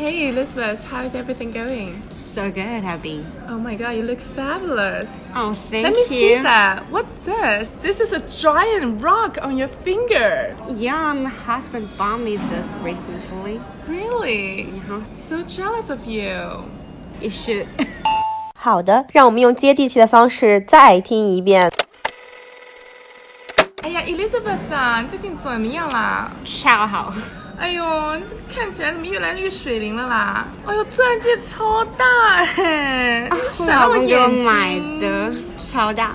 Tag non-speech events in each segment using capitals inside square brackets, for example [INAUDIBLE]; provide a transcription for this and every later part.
Hey Elizabeth, how's everything going? So good, have been. Oh my god, you look fabulous. Oh, thank Let me you. see that. What's this? This is a giant rock on your finger. Yeah, my husband bought me this recently. Really? Uh-huh. So jealous of you. You should. 好的，让我们用接地气的方式再听一遍。哎呀，Elizabeth 啊，你最近怎么样啦？超好。 [LAUGHS] 哎呦，你这看起来怎么越来越水灵了啦？哎呦，钻戒超大哎，我闪到我老公给我眼睛。买的，超大。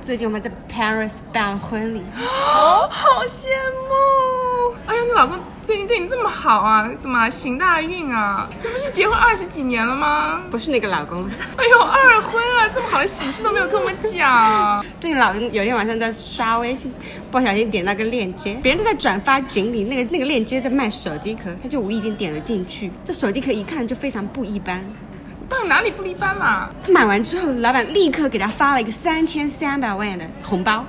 最近我们在 Paris 办婚礼，哦，[GASPS] 好羡慕！哎呦，你老公最近对你这么好啊？怎么行大运啊？你不是结婚二十几年了吗？不是那个老公了。哎呦，二婚啊，这么好的喜事都没有跟我们讲。对，老公有天晚上在刷微信，不小心点到个链接，别人都在转发锦鲤，那个那个链接在卖手机壳，他就无意间点了进去。这手机壳一看就非常不一般。到底哪里不一般啦？他买完之后，老板立刻给他发了一个三千三百万的红包。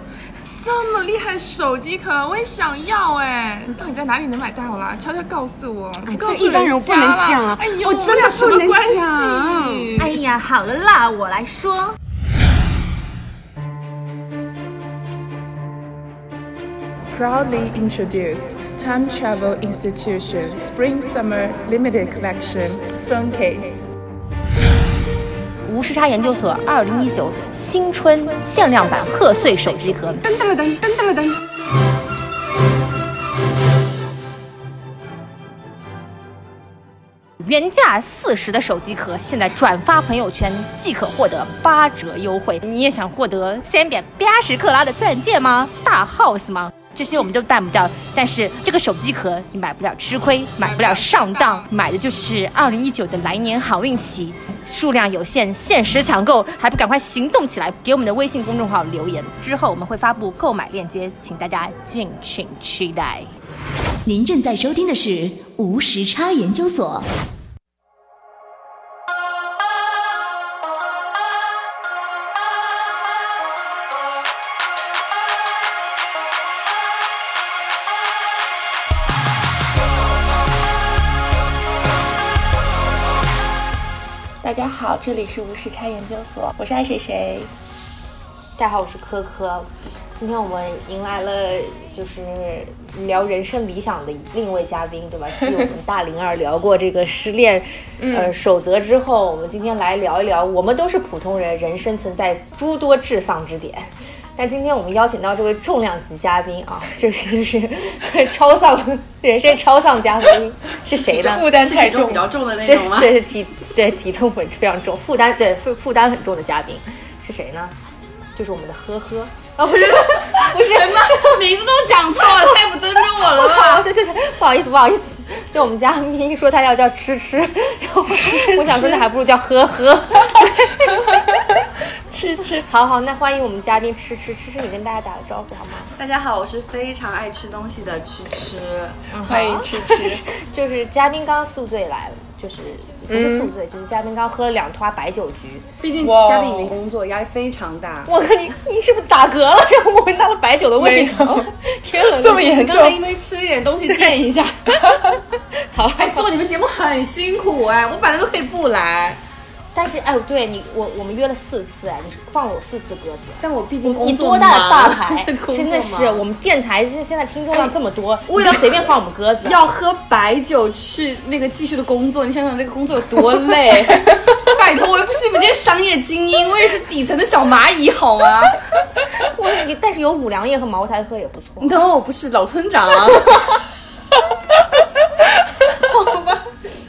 这么厉害的手机壳，我也想要哎！到底在哪里能买到啦？悄悄告诉我，哎不告诉这一般人我不能讲啊哎呦，我真的俩什么不能关讲系哎呀，好了啦，我来说。Proudly introduced Time Travel Institution Spring Summer Limited Collection Phone Case。无时差研究所二零一九新春限量版贺岁手机壳，噔噔了噔，噔噔了噔。原价四十的手机壳，现在转发朋友圈即可获得八折优惠。你也想获得三百八十克拉的钻戒吗？大 house 吗？这些我们都办不到，但是这个手机壳你买不了吃亏，买不了上当，买的就是二零一九的来年好运气，数量有限，限时抢购，还不赶快行动起来？给我们的微信公众号留言，之后我们会发布购买链接，请大家敬请期待。您正在收听的是无时差研究所。大家好，这里是无时差研究所，我是爱谁谁。大家好，我是科科。今天我们迎来了就是聊人生理想的另一位嘉宾，对吧？[LAUGHS] 继我们大灵儿聊过这个失恋呃守则之后，我们今天来聊一聊，我们都是普通人，人生存在诸多至丧之点。但今天我们邀请到这位重量级嘉宾啊，[LAUGHS] 就是就是 [LAUGHS] 超丧 [LAUGHS] 人生超丧嘉宾是谁呢？负担太重比，较重的那种吗？对体对体重很非常重，负担对负负担很重的嘉宾是谁呢？就是我们的呵呵啊，不是不是什么名字都讲错了，太不尊重我了吧？啊，对对对，不好意思不好意思，就我们嘉宾说他要叫吃吃，然后我想说那还不如叫呵呵。吃吃，好好，那欢迎我们嘉宾吃吃吃吃，你跟大家打个招呼好吗？大家好，我是非常爱吃东西的吃吃。欢迎吃吃。[LAUGHS] 就是嘉宾刚宿醉来了，就是不是宿醉，就是嘉宾刚喝了两坨白酒局。毕竟嘉宾已经工作，压力非常大。我靠，你你是不是打嗝了？让我闻到了白酒的味道。[LAUGHS] 天啊，这么严重刚才因为吃一点东西垫一下。[LAUGHS] 好，哎，做你们节目很辛苦哎，我本来都可以不来，但是哎，对你，我我们约了四次哎，你放了我四次鸽子。但我毕竟你工作多大的大忙牌，[LAUGHS] 真的是我们电台是现在听众量这么多，为了你就随便放我们鸽子。要喝白酒去那个继续的工作，你想想这个工作有多累。[LAUGHS] 拜托，我又不是你们这些商业精英，我也是底层的小蚂蚁，好吗？我但是有五粮液和茅台喝也不错。你等会我不是老村长啊，[LAUGHS]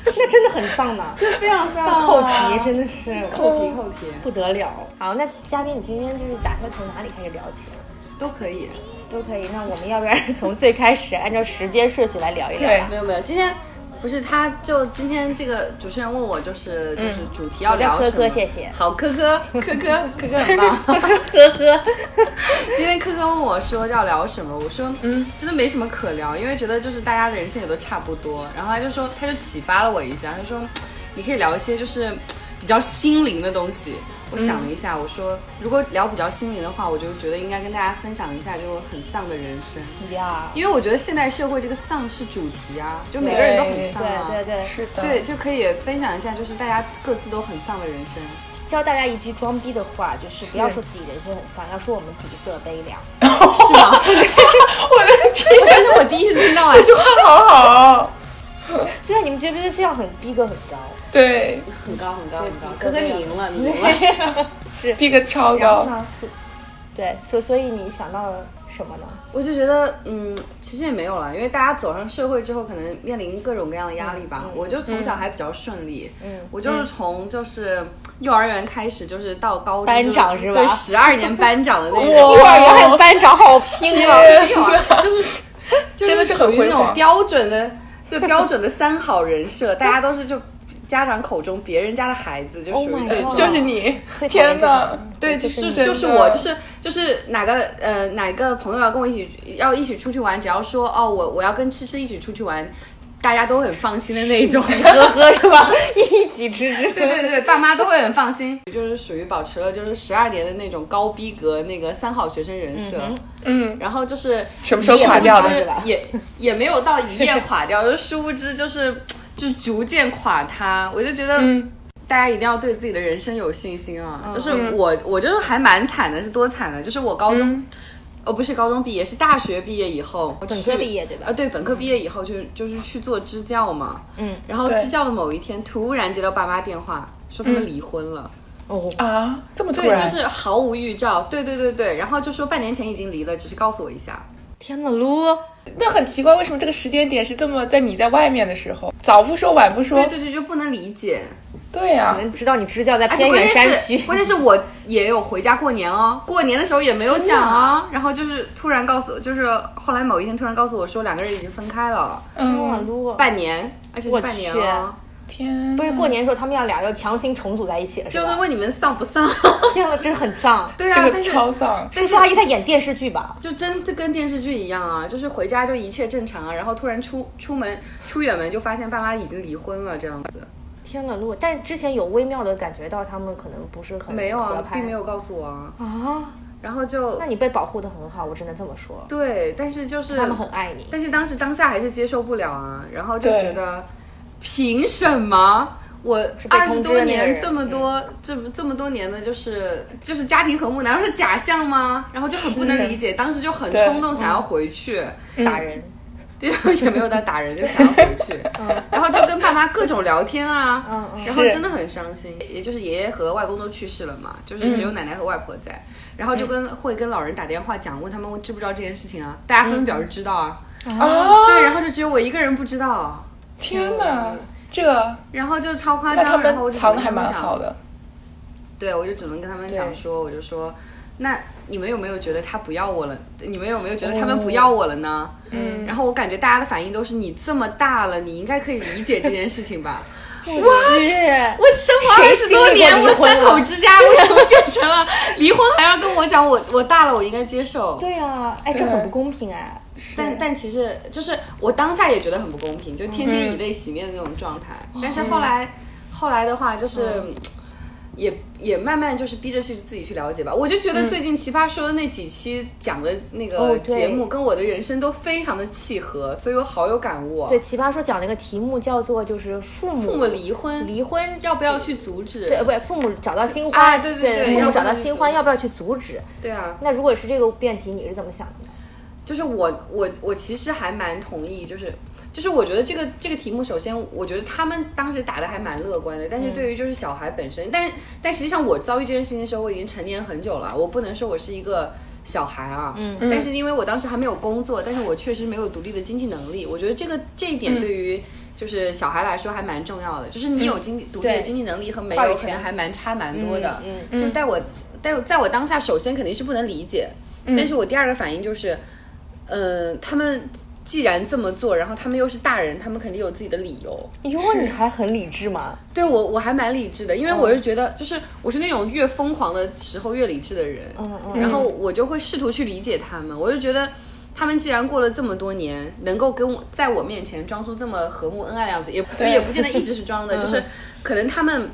那真的很丧呢，就非常丧啊扣题真的是扣题扣题不得了。好，那嘉宾你今天就是打算从哪里开始聊起啊？都可以。都可以。那我们要不然从最开始按照时间顺序来聊一聊吧？没有没有，今天不是他，就今天这个主持人问我，就是就是主题要聊什么？科科谢谢好，科科科科科科很棒。呵呵，今天科科问我说要聊什么，我说嗯，真的没什么可聊，因为觉得就是大家的人生也都差不多。然后他就说，他就启发了我一下，他说你可以聊一些就是比较心灵的东西。我想了一下，我说如果聊比较心灵的话，我就觉得应该跟大家分享一下，就是很丧的人生。呀，因为我觉得现代社会这个丧是主题啊，就每个人都很丧啊。对对对，是的，对，就可以分享一下，就是大家各自都很丧的人生。教大家一句装逼的话，就是不要说自己人生很丧，要说我们底色悲凉。[LAUGHS] 是吗？[LAUGHS] 我的天！[LAUGHS] 这是我第一次听到啊，这话好好，对啊，你们觉不觉得这样很逼格很高？对，很高很高很高。哥哥你赢了，你赢了。逼格超高。然后呢？对，所所以你想到了什么呢？我就觉得，嗯，其实也没有了，因为大家走上社会之后，可能面临各种各样的压力吧。我就从小还比较顺利，嗯，我就是从就是幼儿园开始，就是到高中班长是吧对，十二年班长的那种。幼儿园还有班长，好拼啊！就是真的是属于那种标准的，就标准的三好人设，大家都是就家长口中别人家的孩子，就 Oh 属于这种。就是你，天哪！对，就就是就是我，就是就是哪个呃哪个朋友要跟我一起要一起出去玩，只要说哦我我要跟吃吃一起出去玩，大家都很放心的那种。呵呵是吧？一起吃吃。对对对，爸妈都会很放心，就是属于保持了就是十二年的那种高逼格那个三好学生人设。嗯，然后就是什么时候垮掉的殊不知是吧也也没有到一夜垮掉，就是殊不知就是就是逐渐垮塌。我就觉得，嗯。大家一定要对自己的人生有信心啊！就是我我就是还蛮惨的，是多惨的，就是我高中。哦，不是高中毕业，是大学毕业以后，本科毕业对吧？啊，对，本科毕业以后就就是去做支教嘛，嗯，然后支教的某一天，突然接到爸妈电话，说他们离婚了，哦，啊，这么突对，然，就是毫无预兆，对对对对，然后就说半年前已经离了，只是告诉我一下，天呐，撸！那很奇怪，为什么这个时间点是这么在你在外面的时候，早不说晚不说，对对对，就不能理解，对呀、能知道你支教在偏远山区。是，关键是我也有回家过年哦，过年的时候也没有讲啊，然后就是突然告诉，就是后来某一天突然告诉我说两个人已经分开了，天呐，撸！半年，而且是半年哦，天，不是过年的时候，他们要俩要强行重组在一起了，就是问你们丧不丧？[LAUGHS] 天呐，真的很丧。[LAUGHS] 对啊，但是超丧，叔叔阿姨在演电视剧吧？就真就跟电视剧一样啊，就是回家就一切正常啊，然后突然出出门出远门就发现爸妈已经离婚了这样子，天呐，撸！但之前有微妙的感觉到他们可能不是很没有啊，合拍并没有告诉我啊，啊。然后就那你被保护的很好，我只能这么说。对，但是就是他们很爱你。但是当时当下还是接受不了啊，然后就觉得凭什么？我二十多年这么多这么这么多年的，就是就是家庭和睦，难道是假象吗？然后就很不能理解，当时就很冲动想要回去，打人，[LAUGHS] 就也没有到打人，就想要回去，[LAUGHS] 然后就跟爸妈各种聊天啊，然后真的很伤心。也就是爷爷和外公都去世了嘛，就是只有奶奶和外婆在，然后就跟会跟老人打电话讲，问他们知不知道这件事情啊，大家纷纷表示知道啊，啊，对，然后就只有我一个人不知道，天哪，这然后就超夸张，然后我就只们藏的还能跟他们讲蛮好，的，对我就只能跟他们讲说，我就说。那你们有没有觉得他不要我了？你们有没有觉得他们不要我了呢？嗯，然后我感觉大家的反应都是你这么大了，你应该可以理解这件事情吧？[LAUGHS] 哇！我生活二十多年，我三口之家为什么变成了离婚？还要跟我讲我我大了，我应该接受。对啊，哎，这很不公平哎。但但其实就是我当下也觉得很不公平，就天天以泪洗面的那种状态。但是后来后来的话，就是、也也慢慢就是逼着去自己去了解吧。我就觉得最近奇葩说的那几期讲的那哦个节目跟我的人生都非常的契合，所以我好有感悟啊。对，奇葩说讲了一个题目叫做就是父母父母离婚，离婚要不要去阻止？对，不对，父母找到新欢，啊对对对父母找到新欢，要不要去阻止？对啊，那如果是这个辩题，你是怎么想的呢？就是我我我其实还蛮同意，就是就是我觉得这个这个题目，首先我觉得他们当时打的还蛮乐观的，但是对于就是小孩本身，但但实际上我遭遇这件事情的时候，我已经成年很久了，我不能说我是一个小孩啊，嗯，但是因为我当时还没有工作，但是我确实没有独立的经济能力，我觉得这个这一点对于。就是小孩来说还蛮重要的，就是你有经济、独立的经济能力和没话语权有可能还蛮差蛮多的。嗯就在我在我在我当下，首先肯定是不能理解，但是我第二个反应就是，呃，他们既然这么做，然后他们又是大人，他们肯定有自己的理由。哟，你还很理智吗？对我我还蛮理智的，因为我是觉得，就是我是那种越疯狂的时候越理智的人，嗯嗯然后我就会试图去理解他们，我就觉得。他们既然过了这么多年，能够跟我在我面前装出这么和睦恩爱的样子，也对也不见得一直是装的，[LAUGHS] 就是可能他们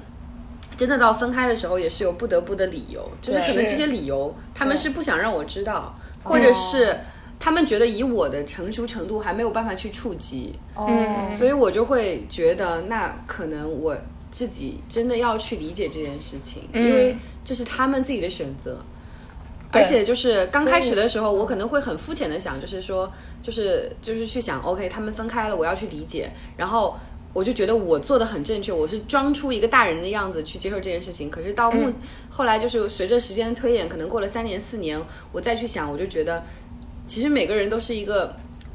真的到分开的时候，也是有不得不的理由，就是可能这些理由他们是不想让我知道，或者是他们觉得以我的成熟程度还没有办法去触及，嗯，所以我就会觉得那可能我自己真的要去理解这件事情，因为这是他们自己的选择。而且就是刚开始的时候，我可能会很肤浅的想，就是说，就是就是去想，OK，他们分开了，我要去理解，然后我就觉得我做的很正确，我是装出一个大人的样子去接受这件事情。可是到目、后来就是随着时间的推演，可能过了三年四年，我再去想，我就觉得其实每个人都是一个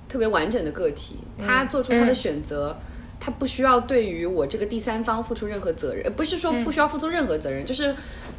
特别完整的个体，他做出他的选择。他不需要对于我这个第三方付出任何责任，呃不是说不需要付出任何责任，就是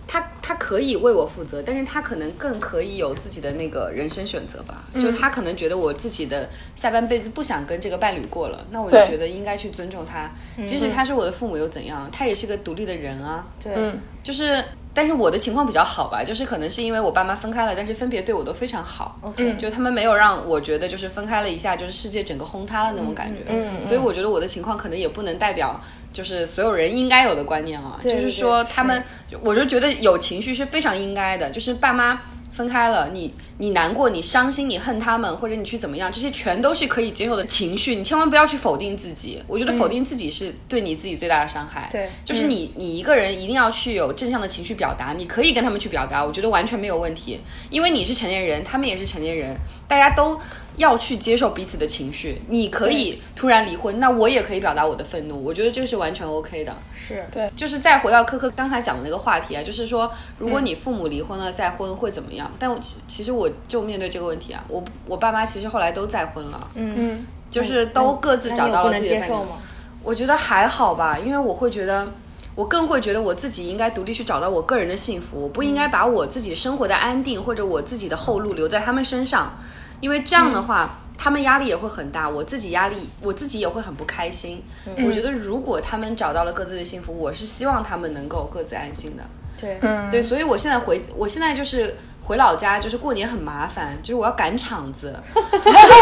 他他可以为我负责，但是他可能更可以有自己的那个人生选择吧。就他可能觉得我自己的下半辈子不想跟这个伴侣过了，那我就觉得应该去尊重他，即使他是我的父母又怎样，他也是个独立的人啊。对，嗯就是，但是我的情况比较好吧，就是可能是因为我爸妈分开了，但是分别对我都非常好。嗯就他们没有让我觉得就是分开了一下，就是世界整个轰塌了那种感觉。嗯所以我觉得我的情况可能也不能代表就是所有人应该有的观念啊，对就是说他们，我就觉得有情绪是非常应该的，就是爸妈。分开了，你你难过，你伤心，你恨他们，或者你去怎么样，这些全都是可以接受的情绪。你千万不要去否定自己，我觉得否定自己是对你自己最大的伤害。对就是你你一个人一定要去有正向的情绪表达，你可以跟他们去表达，我觉得完全没有问题，因为你是成年人，他们也是成年人，大家都要去接受彼此的情绪。你可以突然离婚，那我也可以表达我的愤怒，我觉得这个是完全 OK 的。是对就是再回到科科刚才讲的那个话题啊，就是说，如果你父母离婚了再婚会怎么样？但我其其实我就面对这个问题啊，我我爸妈其实后来都再婚了，嗯，就是都各自找到了自己的伴侣那你有不能接受吗？我觉得还好吧，因为我会觉得，我更会觉得我自己应该独立去找到我个人的幸福，我不应该把我自己生活的安定或者我自己的后路留在他们身上，因为这样的话。他们压力也会很大，我自己压力，我自己也会很不开心。我觉得如果他们找到了各自的幸福，我是希望他们能够各自安心的。对，嗯。对，所以我现在回，我现在就是回老家，就是过年很麻烦，就是我要赶场子，就是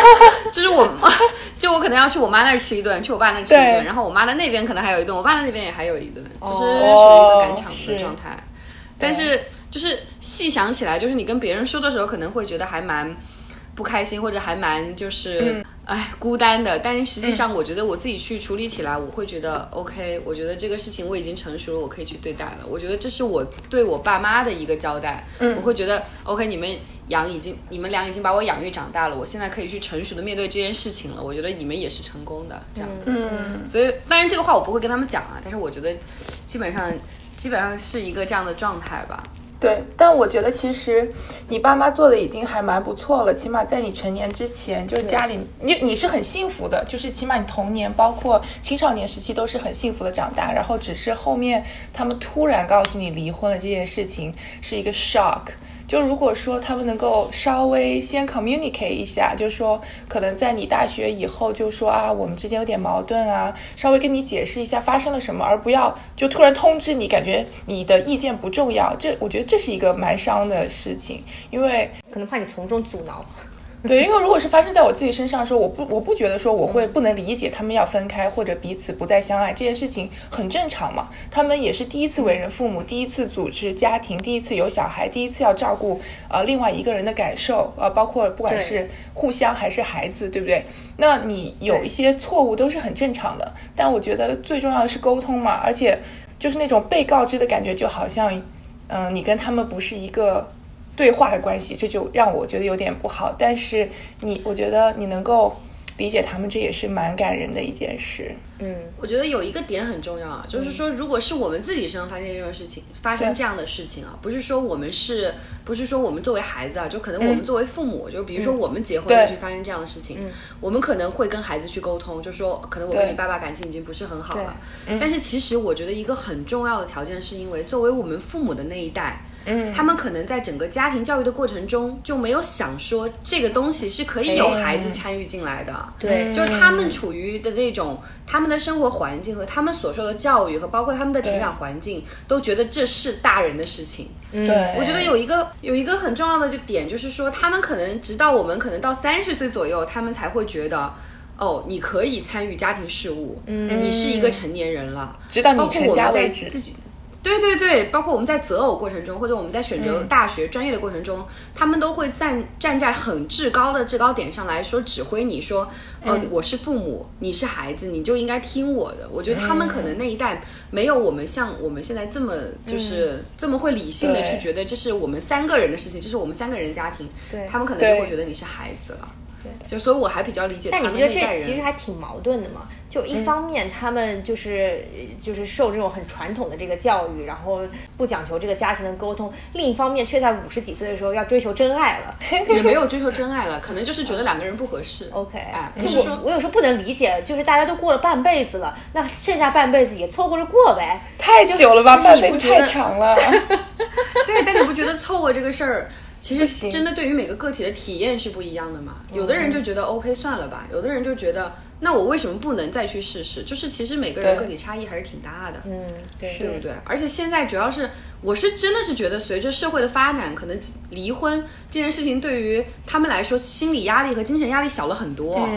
就是我，就我可能要去我妈那儿吃一顿，去我爸那儿吃一顿，然后我妈的那边可能还有一顿，我爸的那边也还有一顿，就是属于哦一个赶场子的状态。但是就是细想起来，就是你跟别人说的时候，可能会觉得还蛮不开心，或者还蛮就是哎、孤单的。但是实际上，我觉得我自己去处理起来，我会觉得 OK。我觉得这个事情我已经成熟了，我可以去对待了。我觉得这是我对我爸妈的一个交代。我会觉得 OK，你们养已经，你们俩已经把我养育长大了，我现在可以去成熟的面对这件事情了。我觉得你们也是成功的，这样子。嗯所以，当然这个话我不会跟他们讲啊，但是我觉得基本上基本上是一个这样的状态吧。对，但我觉得其实你爸妈做的已经还蛮不错了，起码在你成年之前，就是家里你你是很幸福的，就是起码你童年包括青少年时期都是很幸福的长大，然后只是后面他们突然告诉你离婚了这件事情是一个 shock。就如果说他们能够稍微先 communicate 一下，就说可能在你大学以后就说啊，我们之间有点矛盾啊，稍微跟你解释一下发生了什么，而不要就突然通知你，感觉你的意见不重要。这我觉得这是一个蛮伤的事情，因为可能怕你从中阻挠。[LAUGHS] 对，因为如果是发生在我自己身上的时候，我不我不觉得说我会不能理解他们要分开或者彼此不再相爱这件事情很正常嘛。他们也是第一次为人父母，第一次组织家庭，第一次有小孩，第一次要照顾呃另外一个人的感受，呃，包括不管是互相还是孩子，对不对？那你有一些错误都是很正常的，但我觉得最重要的是沟通嘛，而且就是那种被告知的感觉，就好像嗯、你跟他们不是一个。对话的关系，这就让我觉得有点不好。但是你，我觉得你能够理解他们，这也是蛮感人的一件事。嗯，我觉得有一个点很重要啊，就是说，如果是我们自己身上发生这种事情，发生这样的事情啊，不是说我们是，不是说我们作为孩子啊，就可能我们作为父母，就比如说我们结婚了去发生这样的事情，我们可能会跟孩子去沟通，就说可能我跟你爸爸感情已经不是很好了，但是其实我觉得一个很重要的条件是因为作为我们父母的那一代。嗯，他们可能在整个家庭教育的过程中就没有想说这个东西是可以有孩子参与进来的，对。就是他们处于的那种他们的生活环境和他们所受的教育和包括他们的成长环境，都觉得这是大人的事情。对，我觉得有一个有一个很重要的就点，就是说他们可能直到我们可能到三十岁左右，他们才会觉得。哦，你可以参与家庭事务，嗯，你是一个成年人了，直到你成包括我们在家为止。自己，对对对，包括我们在择偶过程中，或者我们在选择大学专业的过程中，他们都会站站在很至高的制高点上来说指挥你说，呃，我是父母，你是孩子，你就应该听我的。我觉得他们可能那一代没有我们像我们现在这么就是这么会理性的去觉得这是我们三个人的事情，这是我们三个人家庭，他们可能就会觉得你是孩子了。就所以我还比较理解但你不觉得。这其实还挺矛盾的吗？就一方面他们就是、就是受这种很传统的这个教育，然后不讲求这个家庭的沟通；另一方面却在五十几岁的时候要追求真爱了。也没有追求 [LAUGHS] 真爱了，可能就是觉得两个人不合适。OK，哎，不就是我说我有时候不能理解，就是大家都过了半辈子了，那剩下半辈子也凑合着过呗。太久了吧，是半辈子太长了。[LAUGHS] 对，但你不觉得凑合这个事儿，其实真的对于每个个体的体验是不一样的嘛？有的人就觉得 OK 算了吧，有的人就觉得那我为什么不能再去试试？就是其实每个人个体差异还是挺大的。嗯，对对不对？而且现在主要是，我是真的是觉得，随着社会的发展，可能离婚这件事情对于他们来说，心理压力和精神压力小了很多。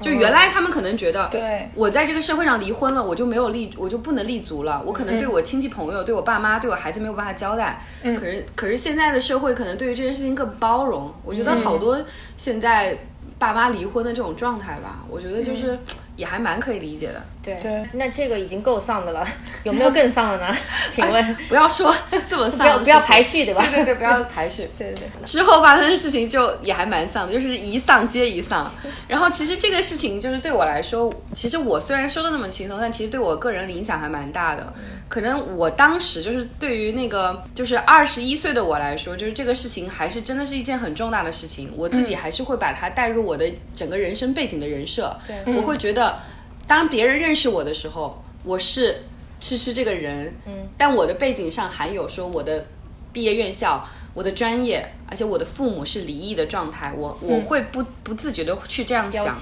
就原来他们可能觉得，对我在这个社会上离婚了，我就没有立，我就不能立足了，我可能对我亲戚朋友、对我爸妈、对我孩子没有办法交代。可是，可是现在的社会可能对于这件事情更包容。我觉得好多现在爸妈离婚的这种状态吧，我觉得就是也还蛮可以理解的。对对那这个已经够丧的了，有没有更丧的呢？[LAUGHS] 请问，不要说这么丧 [LAUGHS] 不要不要排序对吧？对对对，不要排序。[LAUGHS] 对对对。之后发生的事情就也还蛮丧的，就是一丧接一丧。然后其实这个事情就是对我来说，其实我虽然说的那么轻松，但其实对我个人的影响还蛮大的。可能我当时就是对于那个就是二十一岁的我来说，就是这个事情还是真的是一件很重大的事情。我自己还是会把它带入我的整个人生背景的人设，我会觉得当别人认识我的时候，我是吃吃这个人，嗯，但我的背景上还有说我的毕业院校、我的专业，而且我的父母是离异的状态，我我会不不自觉的去这样想。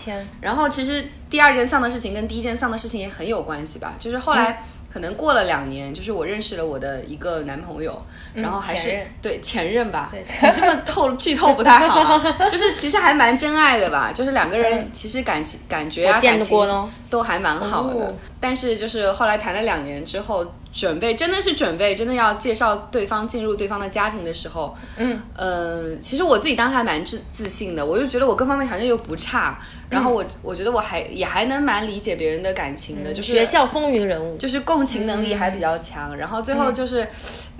然后其实第二件丧的事情跟第一件丧的事情也很有关系吧，就是后来。可能过了两年，就是我认识了我的一个男朋友，然后还是前对前任吧，你这么透剧透不太好啊，[LAUGHS] 就是其实还蛮真爱的吧，就是两个人其实感情感觉啊感情都还蛮好的，哦。但是就是后来谈了两年之后，准备真的是准备真的要介绍对方进入对方的家庭的时候，嗯，呃，其实我自己当时还蛮自自信的，我就觉得我各方面条件又不差，然后我我觉得我还也还能蛮理解别人的感情的，就是学校风云人物，就是共情能力还比较强，然后最后就是，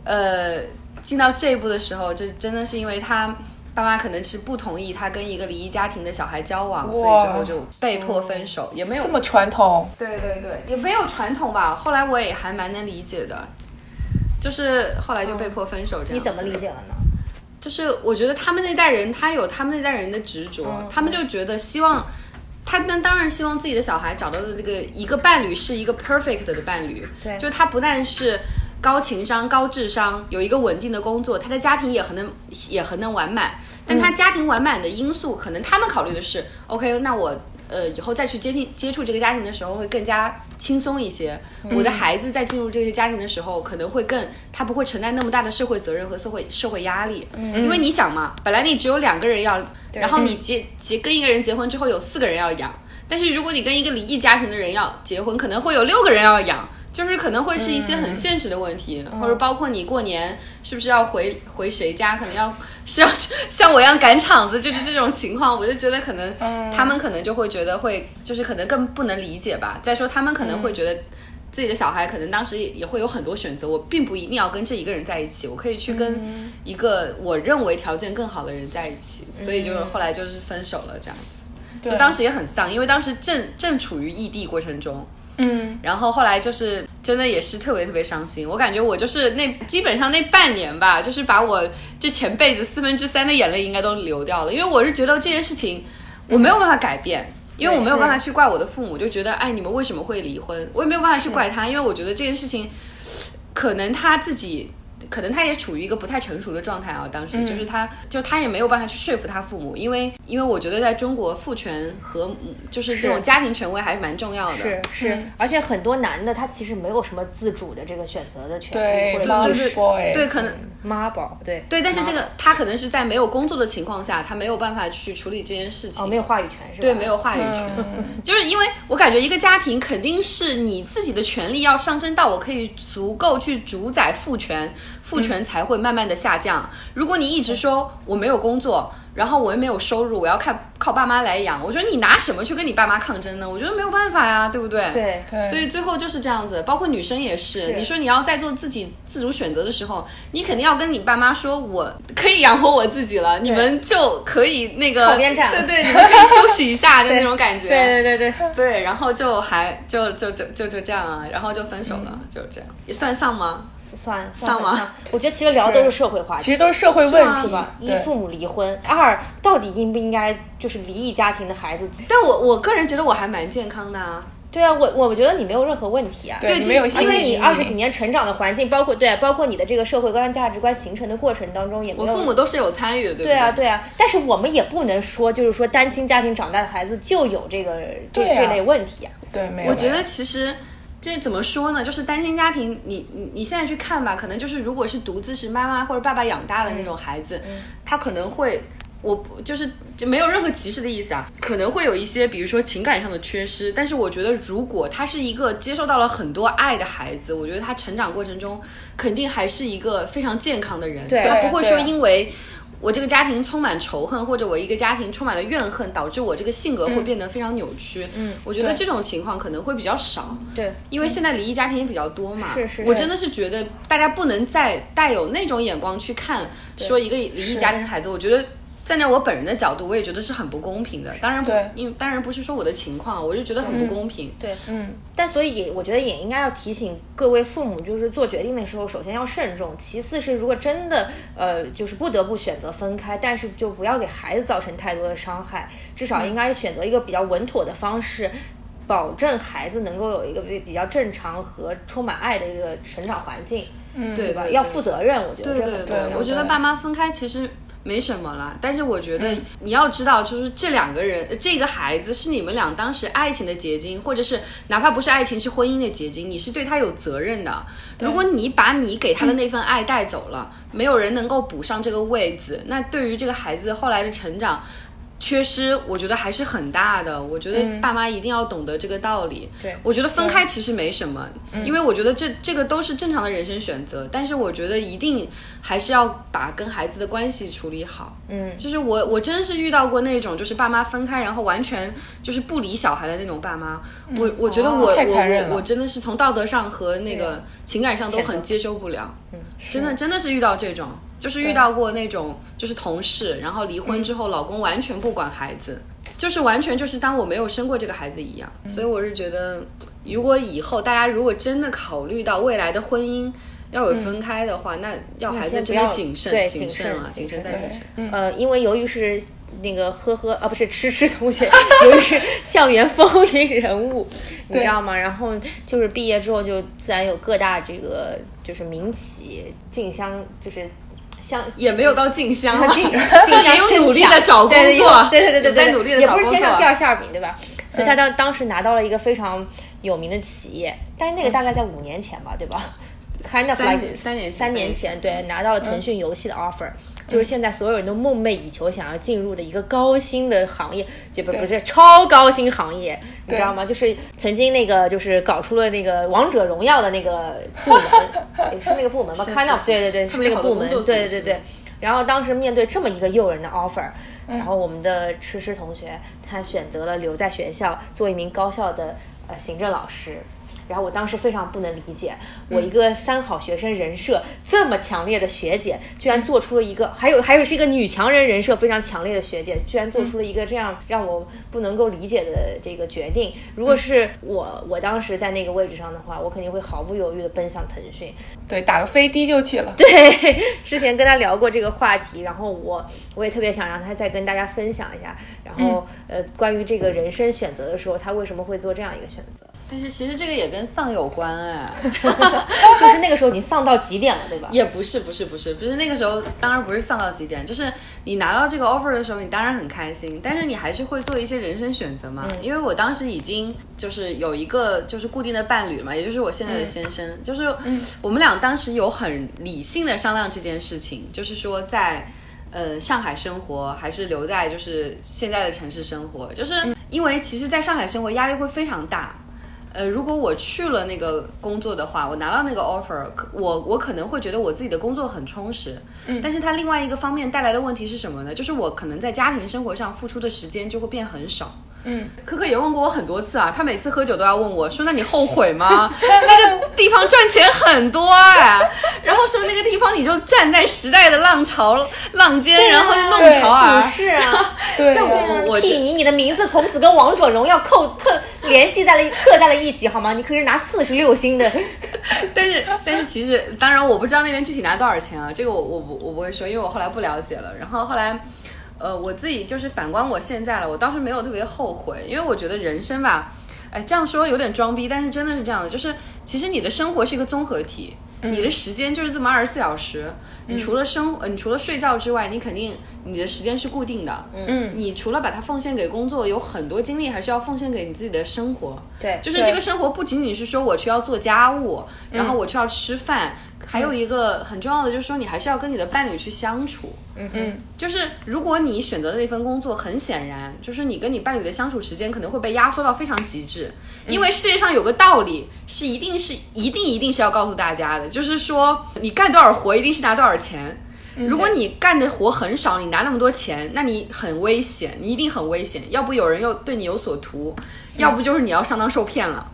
呃，进到这一步的时候，这真的是因为他爸妈可能是不同意他跟一个离异家庭的小孩交往，所以最后就被迫分手，也没有这么传统，对对对，也没有传统吧。后来我也还蛮能理解的，就是后来就被迫分手这样、你怎么理？解了呢？就是我觉得他们那代人，他有他们那代人的执着，他们就觉得希望。他那当然希望自己的小孩找到的这个一个伴侣是一个 perfect 的伴侣，对就是他不但是高情商、高智商，有一个稳定的工作，他的家庭也很能也很能完满。但他家庭完满的因素，可能他们考虑的是，OK，那我呃以后再去接近接触这个家庭的时候会更加轻松一些。我的孩子在进入这些家庭的时候，可能会更他不会承担那么大的社会责任和社会社会压力。嗯因为你想嘛，本来你只有两个人要，然后你结结跟一个人结婚之后有四个人要养，但是如果你跟一个离异家庭的人要结婚，可能会有六个人要养。就是可能会是一些很现实的问题，或者包括你过年是不是要回回谁家，可能要是要去像我一样赶场子，就是这种情况，我就觉得可能他们可能就会觉得会，就是可能更不能理解吧。再说他们可能会觉得自己的小孩可能当时也也会有很多选择，我并不一定要跟这一个人在一起，我可以去跟一个我认为条件更好的人在一起，所以就是后来就是分手了这样子。就当时也很丧，因为当时正正处于异地过程中。嗯，然后后来就是真的也是特别特别伤心，我感觉我就是那基本上那半年吧，就是把我这前辈子四分之三的眼泪应该都流掉了，因为我是觉得这件事情我没有办法改变，因为我没有办法去怪我的父母，就觉得哎你们为什么会离婚，我也没有办法去怪他，因为我觉得这件事情可能他自己可能他也处于一个不太成熟的状态啊。当时、嗯就是他，就他也没有办法去说服他父母，因为因为我觉得在中国父权和嗯就是这种家庭权威还是蛮重要的。是是，嗯而且很多男的他其实没有什么自主的这个选择的权对利，或者对是对对，可能妈宝，对对，但是这个他可能是在没有工作的情况下，他没有办法去处理这件事情。哦没有话语权是吧？对，没有话语权，[LAUGHS] 就是因为我感觉一个家庭肯定是你自己的权利要上升到我可以足够去主宰父权，父权才会慢慢的下降。如果你一直说我没有工作，然后我又没有收入，我要靠靠爸妈来养，我觉得你拿什么去跟你爸妈抗争呢？我觉得没有办法呀，对不对？对对所以最后就是这样子，包括女生也是。你说你要在做自己自主选择的时候，你肯定要跟你爸妈说，我可以养活我自己了，你们就可以那个边站对对，你们可以休息一下 [LAUGHS] 的那种感觉。对对对对，对，然后就还就就就就就这样啊，然后就分手了，就这样，也算丧吗？算算吗我觉得其实聊的都是社会话题，其实都是社会问题吧？一父母离婚，二到底应不应该就是离异家庭的孩子？但我我个人觉得我还蛮健康的啊。对啊，我我觉得你没有任何问题啊。对你没有心理且你二十几年成长的环境，包括对，包括你的这个社会观、价值观形成的过程当中，也没有我父母都是有参与的，对啊，对啊，但是我们也不能说，就是说单亲家庭长大的孩子就有这个这、啊这类问题啊。对，没有。我觉得其实这怎么说呢？就是单亲家庭，你你你现在去看吧，可能就是如果是独自是妈妈或者爸爸养大的那种孩子，他可能会。我就是就没有任何歧视的意思啊，可能会有一些，比如说情感上的缺失，但是我觉得如果他是一个接受到了很多爱的孩子，我觉得他成长过程中肯定还是一个非常健康的人，对他不会说因为我这个家庭充满仇恨，或者我一个家庭充满了怨恨，导致我这个性格会变得非常扭曲。嗯，我觉得这种情况可能会比较少。对，因为现在离异家庭也比较多嘛，是是是我真的是觉得大家不能再带有那种眼光去看，说一个离异家庭的孩子，我觉得。站在我本人的角度，我也觉得是很不公平的。当然不，因为当然不是说我的情况，我就觉得很不公平。对，嗯，但所以也我觉得也应该要提醒各位父母，就是做决定的时候，首先要慎重，其次是如果真的呃就是不得不选择分开，但是就不要给孩子造成太多的伤害，至少应该选择一个比较稳妥的方式。保证孩子能够有一个比比较正常和充满爱的一个成长环境，嗯，吧？对吧要负责任，我觉得对对这很重要。对，我觉得爸妈分开其实没什么了，但是我觉得嗯你要知道，就是这两个人，这个孩子是你们俩当时爱情的结晶，或者是哪怕不是爱情，是婚姻的结晶，你是对他有责任的。如果你把你给他的那份爱带走了，没有人能够补上这个位子，那对于这个孩子后来的成长。缺失，我觉得还是很大的。我觉得爸妈一定要懂得这个道理。对我觉得分开其实没什么，因为我觉得这这个都是正常的人生选择。但是我觉得一定还是要把跟孩子的关系处理好。嗯，就是我我真是遇到过那种就是爸妈分开，然后完全就是不理小孩的那种爸妈。我我觉得我、我我我真的是从道德上和那个情感上都很接受不了。嗯，真的真的是遇到这种。就是遇到过那种，就是同事，然后离婚之后，老公完全不管孩子，就是完全就是当我没有生过这个孩子一样。所以我是觉得，如果以后大家如果真的考虑到未来的婚姻要有分开的话，那要孩子真的谨慎、对谨慎啊，谨慎再谨慎。呃，因为由于是那个呵呵啊，不是吃吃同学，[LAUGHS] 由于是校园风云人物，你知道吗？然后就是毕业之后就自然有各大这个就是民企竞相就是。相也没有到静香啊，[LAUGHS] 竞 [LAUGHS] 就竞相也有努力的找工对作，对对对对对，在努力的也找工作不是天上。掉馅儿饼，对吧？所以他当当时拿到了一个非常有名的企业，但是那个大概在五年前吧，对吧？Kind of 三 like 年三年前三年前，对，拿到了腾讯游戏的 offer，就是现在所有人都梦寐以求想要进入的一个高薪的行业，就不不是超高薪行业，你知道吗？就是曾经那个就是搞出了那个王者荣耀的那个部门，[LAUGHS] 也是那个部门吧？Kind of，对对对，是那个部门，对对对。然后当时面对这么一个诱人的 offer，然后我们的吃吃同学他选择了留在学校做一名高校的呃行政老师。然后我当时非常不能理解，我一个三好学生人设这么强烈的学姐，居然做出了一个，还有还有是一个女强人人设非常强烈的学姐，居然做出了一个这样让我不能够理解的这个决定。如果是我，我当时在那个位置上的话，我肯定会毫不犹豫的奔向腾讯。对，打个飞的就去了。[LAUGHS] 对，之前跟他聊过这个话题，然后我我也特别想让他再跟大家分享一下，然后、呃，关于这个人生选择的时候，他为什么会做这样一个选择？但是其实这个也跟丧有关哎，[LAUGHS] [LAUGHS] 就是那个时候你丧到极点了，对吧？也不是不是不是不是那个时候，当然不是丧到极点，就是你拿到这个 offer 的时候，你当然很开心，但是你还是会做一些人生选择嘛。因为我当时已经就是有一个就是固定的伴侣嘛，也就是我现在的先生，就是我们俩当时有很理性的商量这件事情，就是说在。呃，上海生活还是留在就是现在的城市生活，就是因为其实在上海生活压力会非常大。呃，如果我去了那个工作的话，我拿到那个 offer，可我我可能会觉得我自己的工作很充实。嗯。但是它另外一个方面带来的问题是什么呢？就是我可能在家庭生活上付出的时间就会变很少。嗯，可可也问过我很多次啊，他每次喝酒都要问我说：“那你后悔吗？[LAUGHS] 那个地方赚钱很多哎，然后说那个地方你就站在时代的浪潮浪尖，然后就弄潮儿。”是啊，[LAUGHS] 对但我我我替你，你的名字从此跟王者荣耀扣特联系在了刻在了一起，好吗？你可是拿四十六星的，[LAUGHS] 但是但是其实当然我不知道那边具体拿多少钱啊，这个我我不我不会说，因为我后来不了解了。然后后来。呃，我自己就是反观我现在了，我倒是没有特别后悔，因为我觉得人生吧，哎，这样说有点装逼，但是真的是这样的，就是其实你的生活是一个综合体，你的时间就是这么二十四小时，你除了生，呃，你除了睡觉之外，你肯定你的时间是固定的，嗯，你除了把它奉献给工作，有很多精力还是要奉献给你自己的生活，对就是这个生活不仅仅是说我去要做家务，然后我去要吃饭，还有一个很重要的就是说你还是要跟你的伴侣去相处。嗯嗯，就是如果你选择的那份工作，很显然就是你跟你伴侣的相处时间可能会被压缩到非常极致，因为世界上有个道理是一定是一定一定是要告诉大家的，就是说你干多少活一定是拿多少钱。如果你干的活很少，你拿那么多钱，那你很危险，你一定很危险。要不有人又对你有所图，要不就是你要上当受骗了。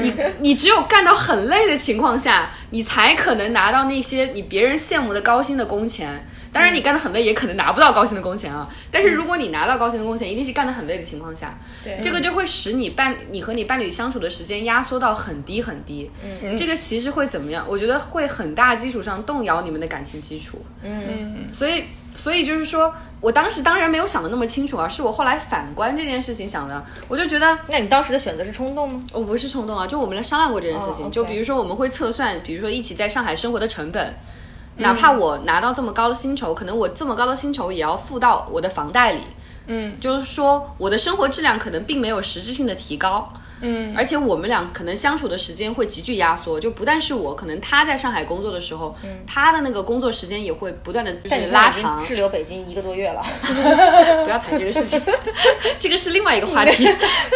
你你只有干到很累的情况下，你才可能拿到那些你别人羡慕的高薪的工钱。当然，你干得很累，也可能拿不到高薪的工钱啊。但是如果你拿到高薪的工钱，一定是干得很累的情况下。对，这个就会使你伴你和你伴侣相处的时间压缩到很低很低。嗯，这个其实会怎么样？我觉得会很大基础上动摇你们的感情基础。嗯，所以，所以就是说我当时当然没有想的那么清楚啊，是我后来反观这件事情想的，我就觉得那你当时的选择是冲动吗？我不是冲动啊，就我们来商量过这件事情。就比如说我们会测算，比如说一起在上海生活的成本。哪怕我拿到这么高的薪酬，可能我这么高的薪酬也要付到我的房贷里。嗯，就是说我的生活质量可能并没有实质性的提高。嗯，而且我们俩可能相处的时间会急剧压缩，就不但是我，可能他在上海工作的时候，他的那个工作时间也会不断的拉长。滞留北京一个多月了，[LAUGHS] 不要谈这个事情，[LAUGHS] 这个是另外一个话题。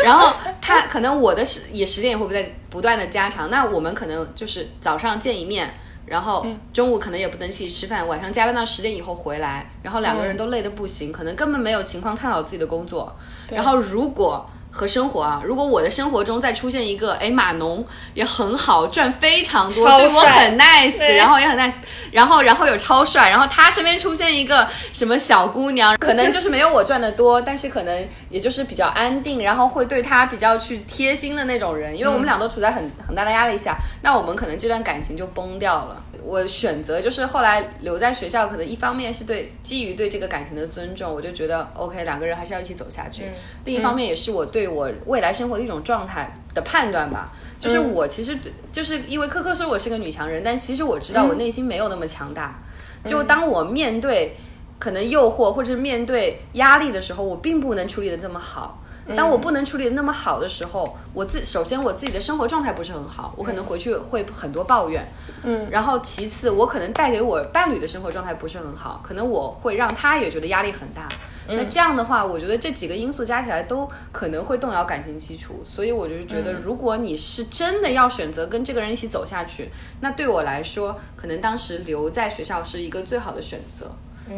然后他可能我的时也时间也会不在不断的加长，那我们可能就是早上见一面。然后中午可能也不能一起吃饭，晚上加班到十点以后回来，然后两个人都累得不行，可能根本没有情况探讨自己的工作。然后如果和生活啊，如果我的生活中再出现一个，哎，码农也很好，赚非常多，对我很 nice，然后也很 nice，然后然后有超帅，然后他身边出现一个什么小姑娘，可能就是没有我赚的多，但是可能也就是比较安定，然后会对他比较去贴心的那种人，因为我们俩都处在很很大的压力下，那我们可能这段感情就崩掉了。我选择就是后来留在学校，可能一方面是对基于对这个感情的尊重，我就觉得 OK，两个人还是要一起走下去。另一方面也是我对我未来生活的一种状态的判断吧。就是我其实就是因为科科说我是个女强人，但其实我知道我内心没有那么强大。就当我面对可能诱惑或者是面对压力的时候，我并不能处理的这么好。当我不能处理的那么好的时候，我自首先我自己的生活状态不是很好，我可能回去会很多抱怨，嗯，然后其次我可能带给我伴侣的生活状态不是很好，可能我会让他也觉得压力很大。那这样的话，我觉得这几个因素加起来都可能会动摇感情基础，所以我就觉得，如果你是真的要选择跟这个人一起走下去，那对我来说，可能当时留在学校是一个最好的选择。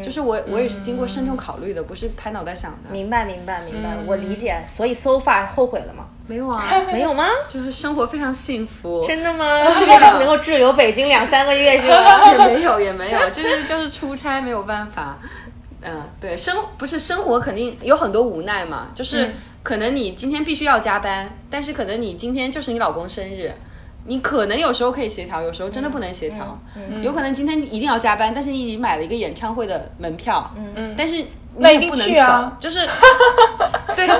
就是我我也是经过慎重考虑的，不是拍脑袋想的。明白明白明白，我理解。所以 so far 后悔了吗？没有啊，[LAUGHS] 没有吗？[LAUGHS] 就是生活非常幸福。真的吗？特别是能够滞留北京两三个月，是吗？也没有，也没有，就是就是出差没有办法。嗯，对，生不是生活肯定有很多无奈嘛，就是可能你今天必须要加班，但是可能你今天就是你老公生日，你可能有时候可以协调，有时候真的不能协调。有可能今天一定要加班，但是你已经买了一个演唱会的门票，嗯嗯，但是你那一定也不能走，去啊就是 [LAUGHS] 对。[LAUGHS]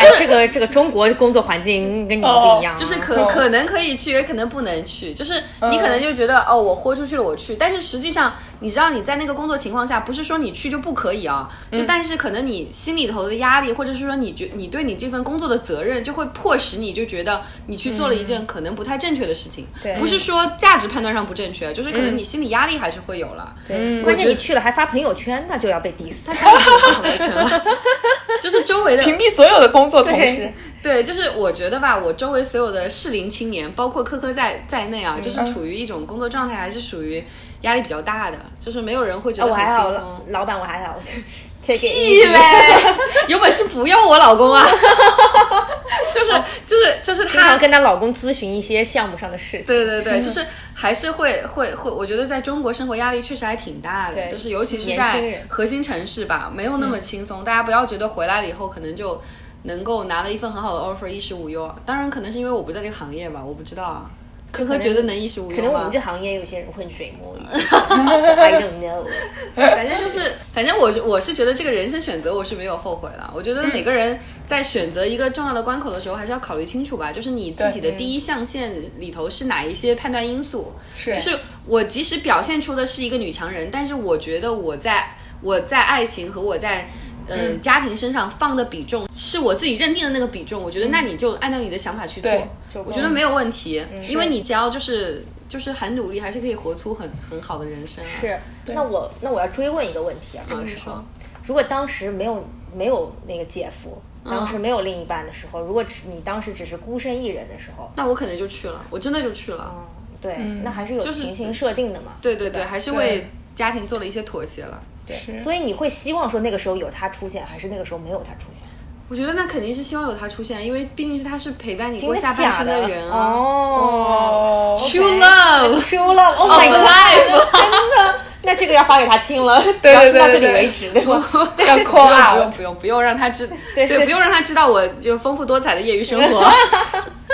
哎，这个这个中国工作环境跟你们不一样啊，就是可可能可以去，也可能不能去。就是你可能就觉得、哦，我豁出去了，我去。但是实际上，你知道你在那个工作情况下，不是说你去就不可以啊。就但是可能你心里头的压力，或者是说你觉你对你这份工作的责任，就会迫使你就觉得你去做了一件可能不太正确的事情。对不是说价值判断上不正确，就是可能你心理压力还是会有了。对，关键你去了还发朋友圈，那就要被 diss。朋友圈了，[LAUGHS] 就是周围的屏蔽所有的工作同事。对，就是我觉得吧，我周围所有的适龄青年，包括科科在在内啊，就是处于一种工作状态，还是属于压力比较大的，就是没有人会觉哦，得很我还好，轻松。老板我还好，[LAUGHS] 这给屁嘞！[LAUGHS] 有本事不要我老公啊！[LAUGHS] 就是就是就是他，跟她老公咨询一些项目上的事情。对对对，就是还是会会会，我觉得在中国生活压力确实还挺大的，就是尤其是在核心城市吧，没有那么轻松。大家不要觉得回来了以后可能就能够拿了一份很好的 offer，衣食无忧。当然，可能是因为我不在这个行业吧，我不知道啊。科科觉得能衣食无忧吗？可能我们这行业有些人浑水摸鱼，[LAUGHS] I don't know。[LAUGHS] 反正就是，反正我我是觉得这个人生选择我是没有后悔了。我觉得每个人在选择一个重要的关口的时候，还是要考虑清楚吧。就是你自己的第一象限里头是哪一些判断因素？是就是我即使表现出的是一个女强人，但是我觉得我在我在爱情和我在。嗯，家庭身上放的比重是我自己认定的那个比重，我觉得那你就按照你的想法去做对，我觉得没有问题，因为你只要就是就是很努力，还是可以活出很很好的人生啊。是，那我那我要追问一个问题啊，这个时候，如果当时没有没有那个姐夫，当时没有另一半的时候，如果只你当时只是孤身一人的时候，那我可能就去了，我真的就去了。对，那还是有就是情形设定的嘛。对对对，吧还是为家庭做了一些妥协了。对，所以你会希望说那个时候有他出现，还是那个时候没有他出现？我觉得那肯定是希望有他出现，因为毕竟是他是陪伴你过下半生的人啊。哦。哦 True love，，True love，Oh my god，life。[LAUGHS] 真的。那这个要发给他听了，对要听 [LAUGHS] 到这里为止，对吗？要不 call 用不用不用不用让他知，[LAUGHS] 对。对，不用让他知道我就丰富多彩的业余生活，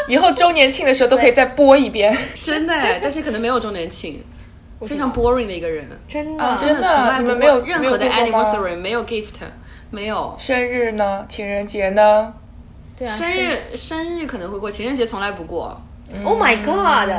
以后周年庆的时候都可以再播一遍。真的哎，但是可能没有周年庆，非常 boring 的一个人，真的，啊真的从来不你们没有任何的 anniversary，没有 gift，没有。生日呢？情人节呢？对啊，生日生日可能会过，情人节从来不过。，Oh my god，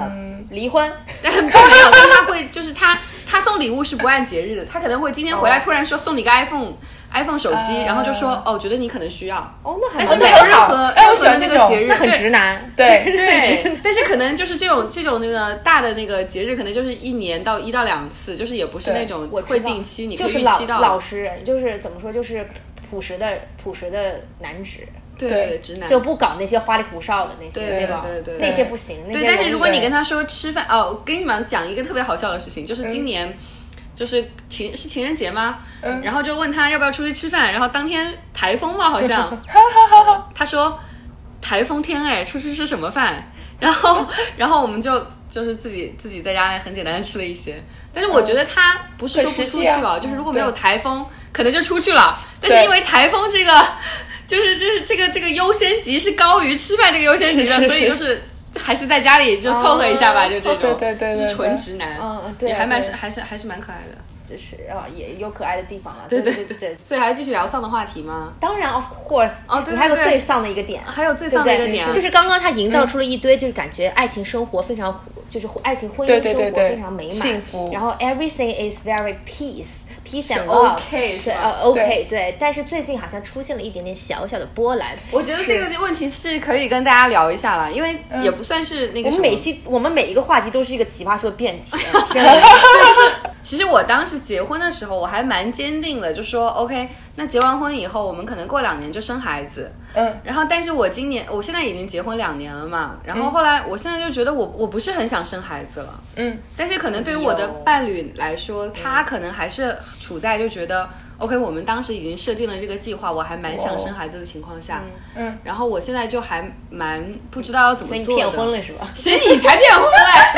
离婚，[LAUGHS] 但并没有，但他会就是他他送礼物是不按节日的，他可能会今天回来突然说送你个 iPhone、iPhone 手机，然后就说哦，觉得你可能需要，哦，那还但是那没有任何哎我任何的喜欢这个节日，很直男，对，[LAUGHS] 对，但是可能就是这种这种那个大的那个节日，可能就是一年到一到两次，就是也不是那种会定期，你可以预期到。老实人，就是怎么说，就是朴实的朴实的男直，对对直男就不搞那些花里胡哨的那些，对吧？对对那些不行。那对，但是如果你跟他说吃饭哦，我跟你们讲一个特别好笑的事情，就是嗯今年。就是情是情人节吗？嗯，然后就问他要不要出去吃饭，然后当天台风嘛，好像，[LAUGHS] 他说台风天哎，出去吃什么饭？[LAUGHS] 然后，然后我们就就是自己自己在家里很简单的吃了一些，但是我觉得他不是说不出去很实际啊吧，就是如果没有台风，可能就出去了，但是因为台风这个，就是就是这个这个优先级是高于吃饭这个优先级的，所以就是。还是在家里就凑合一下吧，就这种，对对对对就是纯直男，嗯嗯对还蛮是还是还是蛮可爱的，就是啊，也有可爱的地方了。对对对对对。所以还是继续聊丧的话题吗？当然，of course，哦对你还有最丧的一个点，还有最？丧的一个点，就是刚刚他营造出了一堆，就是感觉爱情生活非常，就是爱情婚姻对对对生活非常美满，幸福然后 everything is very peace。And love，OK，是对，，OK，对，但是最近好像出现了一点点小小的波澜。我觉得这个问题是可以跟大家聊一下了，因为也不算是那个什么我们每期我们每一个话题都是一个奇葩说辩题，[LAUGHS] 对，就是其实我当时结婚的时候，我还蛮坚定的，就说 OK，那结完婚以后，我们可能过两年就生孩子。嗯，然后，但是我今年，我现在已经结婚两年了嘛，然后后来，我现在就觉得我我不是很想生孩子了。嗯，但是可能对于我的伴侣来说，他可能还是处在就觉得 OK，我们当时已经设定了这个计划，我还蛮想生孩子的情况下，嗯，然后我现在就还蛮不知道要怎么所以你做的。骗婚了是吧？谁你才骗婚哎！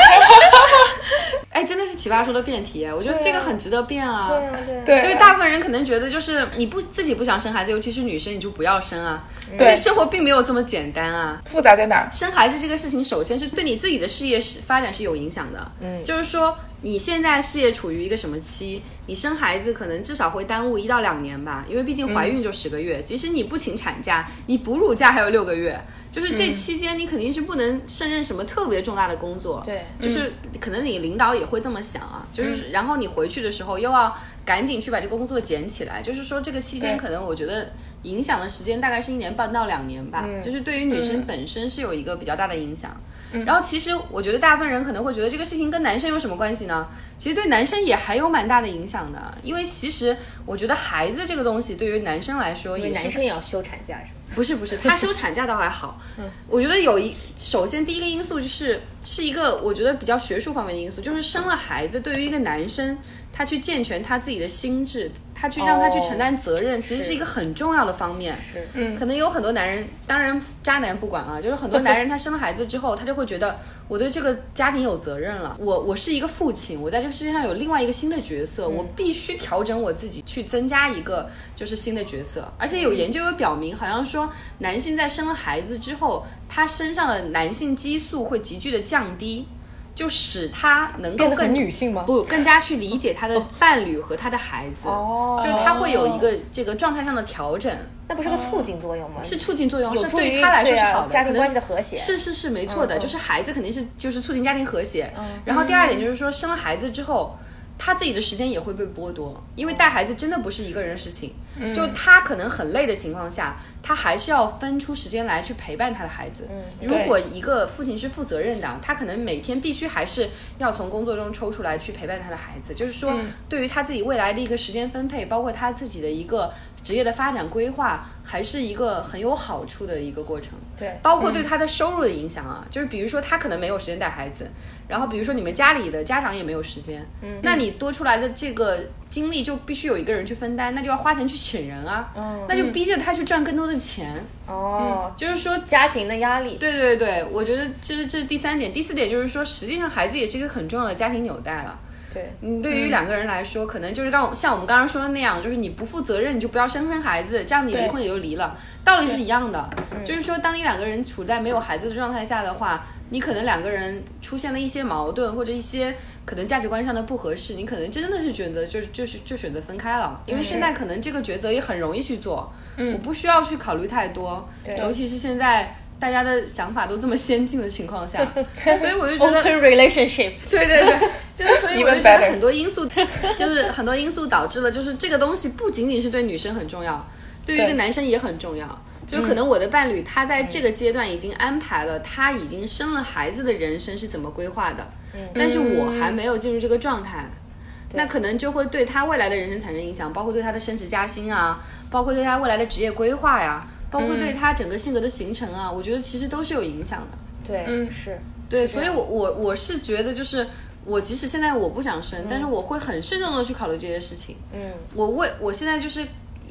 [LAUGHS] 哎，真的是奇葩说的辩题，我觉得这个很值得辩啊。对啊，对啊。对，对大部分人可能觉得就是你不自己不想生孩子，尤其是女生，你就不要生啊。对但生活并没有这么简单啊。复杂在哪儿？生孩子这个事情，首先是对你自己的事业是发展是有影响的。嗯，就是说你现在事业处于一个什么期？你生孩子可能至少会耽误一到两年吧，因为毕竟怀孕就十个月，即使你不请产假，你哺乳假还有六个月，就是这期间你肯定是不能胜任什么特别重大的工作。对。就是可能你领导也会这么想啊，就是然后你回去的时候又要赶紧去把这个工作捡起来，就是说这个期间可能我觉得影响的时间大概是一年半到两年吧，就是对于女生本身是有一个比较大的影响。然后其实我觉得大部分人可能会觉得这个事情跟男生有什么关系呢？其实对男生也还有蛮大的影响的，因为其实我觉得孩子这个东西对于男生来说因为也是男生也要休产假是吗？不是不是，他休产假倒还好。[LAUGHS] 嗯我觉得有一，首先第一个因素就是是一个我觉得比较学术方面的因素，就是生了孩子对于一个男生，他去健全他自己的心智，他去让他去承担责任，其实是一个很重要的方面。是，嗯，可能有很多男人，当然渣男不管啊，就是很多男人他生了孩子之后，他就会觉得我对这个家庭有责任了，我我是一个父亲，我在这个世界上有另外一个新的角色，我必须调整我自己去增加一个就是新的角色，而且有研究有表明，好像说男性在生了孩子之后，他身上的男性激素会急剧的降低。就使他能够更女性吗不，更加去理解他的伴侣和他的孩子，哦就是他会有一个这个状态上的调整。那不是个促进作用吗？是促进作用，是对于他来说是好的，家庭关系的和谐是是是没错的，就是孩子肯定是就是促进家庭和谐。然后第二点就是说，生了孩子之后。他自己的时间也会被剥夺，因为带孩子真的不是一个人的事情。就他可能很累的情况下，他还是要分出时间来去陪伴他的孩子。如果一个父亲是负责任的，他可能每天必须还是要从工作中抽出来去陪伴他的孩子。就是说，对于他自己未来的一个时间分配，包括他自己的一个职业的发展规划，还是一个很有好处的一个过程。对。包括对他的收入的影响啊，就是比如说他可能没有时间带孩子，然后比如说你们家里的家长也没有时间，嗯，那你多出来的这个精力就必须有一个人去分担，那就要花钱去请人啊，嗯。那就逼着他去赚更多的钱，哦，就是说家庭的压力，对对对，我觉得这是这是第三点，第四点就是说，实际上孩子也是一个很重要的家庭纽带了。对，嗯，对于两个人来说，可能就是刚像我们刚刚说的那样，就是你不负责任，你就不要生生孩子，这样你离婚也就离了，道理是一样的。就是说，当你两个人处在没有孩子的状态下的话，你可能两个人出现了一些矛盾或者一些可能价值观上的不合适，你可能真的是选择就是就是就选择分开了，因为现在可能这个抉择也很容易去做，我不需要去考虑太多，尤其是现在。大家的想法都这么先进的情况下，[LAUGHS] 所以我就觉得 open relationship，[LAUGHS] 对对对，[LAUGHS] 就是所以我就觉得很多因素，就是很多因素导致了，就是这个东西不仅仅是对女生很重要，对于一个男生也很重要。就是可能我的伴侣他在这个阶段已经安排了他已经生了孩子的人生是怎么规划的，但是我还没有进入这个状态。那可能就会对他未来的人生产生影响，包括对他的升职加薪啊，包括对他未来的职业规划呀，包括对他整个性格的形成啊，我觉得其实都是有影响的。对，是，对，所以我我我是觉得就是。我即使现在我不想生，但是我会很慎重的去考虑这些事情。嗯，我为我现在就是，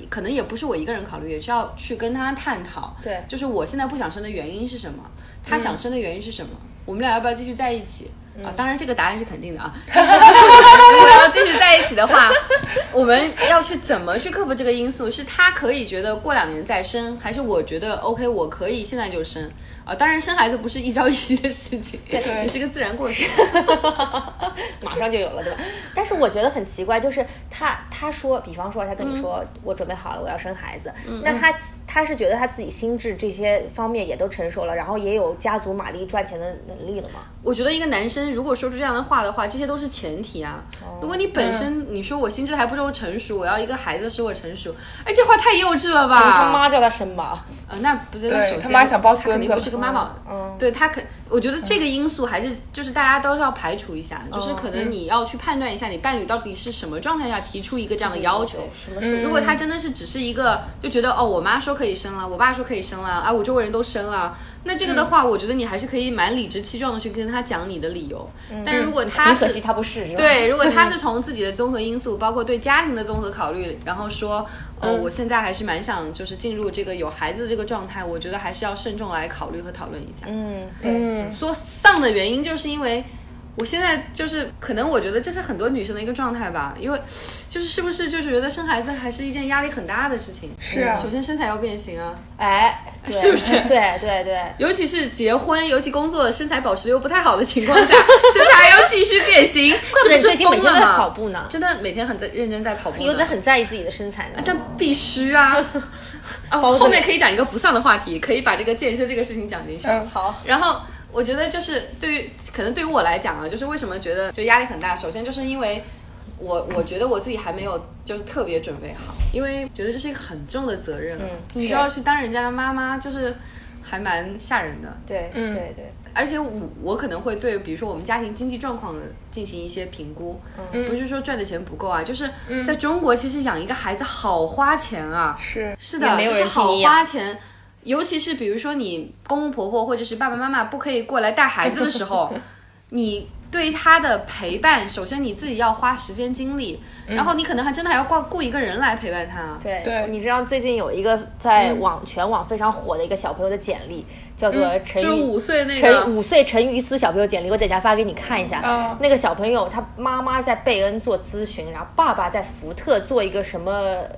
可能也不是我一个人考虑，也需要去跟他探讨。对就是我现在不想生的原因是什么？他想生的原因是什么？我们俩要不要继续在一起？啊，当然这个答案是肯定的啊。就 [LAUGHS] 是我要继续在一起的话，我们要去怎么去克服这个因素？是他可以觉得过两年再生，还是我觉得 OK，我可以现在就生？啊，当然生孩子不是一朝一夕的事情，也是个自然过程。[LAUGHS] 马上就有了，对吧？但是我觉得很奇怪，就是他他说，比方说他跟你说、我准备好了，我要生孩子，那他他是觉得他自己心智这些方面也都成熟了，然后也有家族马力赚钱的能力了吗？我觉得一个男生如果说出这样的话的话，这些都是前提啊。如果你本身你说我心智还不够成熟，我要一个孩子使我成熟，哎，这话太幼稚了吧？他妈叫他生吧，呃，那不对首先他妈想抱他肯定不是个妈妈，嗯对他肯，我觉得这个因素还是就是大家都是要排除一下，嗯就是可能你要去判断一下你伴侣到底是什么状态下提出一个这样的要求。如果他真的是只是一个就觉得哦，我妈说可以生了，我爸说可以生了，啊，我周围人都生了，那这个的话，我觉得你还是可以蛮理直气壮的去跟他讲你的理由。但是如果他是可惜他不是，是？对，如果他是 [LAUGHS] 从自己的综合因素，包括对家庭的综合考虑，然后说，呃，我现在还是蛮想就是进入这个有孩子的这个状态，我觉得还是要慎重来考虑和讨论一下。嗯，对，说丧的原因就是因为。我现在就是可能，我觉得这是很多女生的一个状态吧，因为就是是不是就是觉得生孩子还是一件压力很大的事情。是啊首先身材要变形啊，哎，是不是？对对对，尤其是结婚，尤其工作，身材保持又不太好的情况下，[LAUGHS] 身材还要继续变形，这不是最近每天都在疯了吗？跑步呢，真的每天很在认真在跑步呢，有在很在意自己的身材呢。但必须啊！[LAUGHS] 哦，后面可以讲一个不丧的话题，可以把这个健身这个事情讲进去。嗯好，然后我觉得就是对于可能对于我来讲啊，就是为什么觉得就压力很大，首先就是因为。我我觉得我自己还没有就是特别准备好，因为觉得这是一个很重的责任。嗯，你就要去当人家的妈妈，就是还蛮吓人的。对对对，而且我我可能会对，比如说我们家庭经济状况进行一些评估，不是说赚的钱不够啊，就是在中国其实养一个孩子好花钱啊，是是的，也没有就是好花钱。尤其是比如说你公公婆婆或者是爸爸妈妈不可以过来带孩子的时候，[LAUGHS] 你对他的陪伴，首先你自己要花时间精力，然后你可能还真的还要挂雇一个人来陪伴他。对对你知道最近有一个在网全网非常火的一个小朋友的简历，叫做陈就是五岁那个陈五岁陈于思小朋友简历，我等一下发给你看一下。嗯那个小朋友他妈妈在贝恩做咨询，然后爸爸在福特做一个什么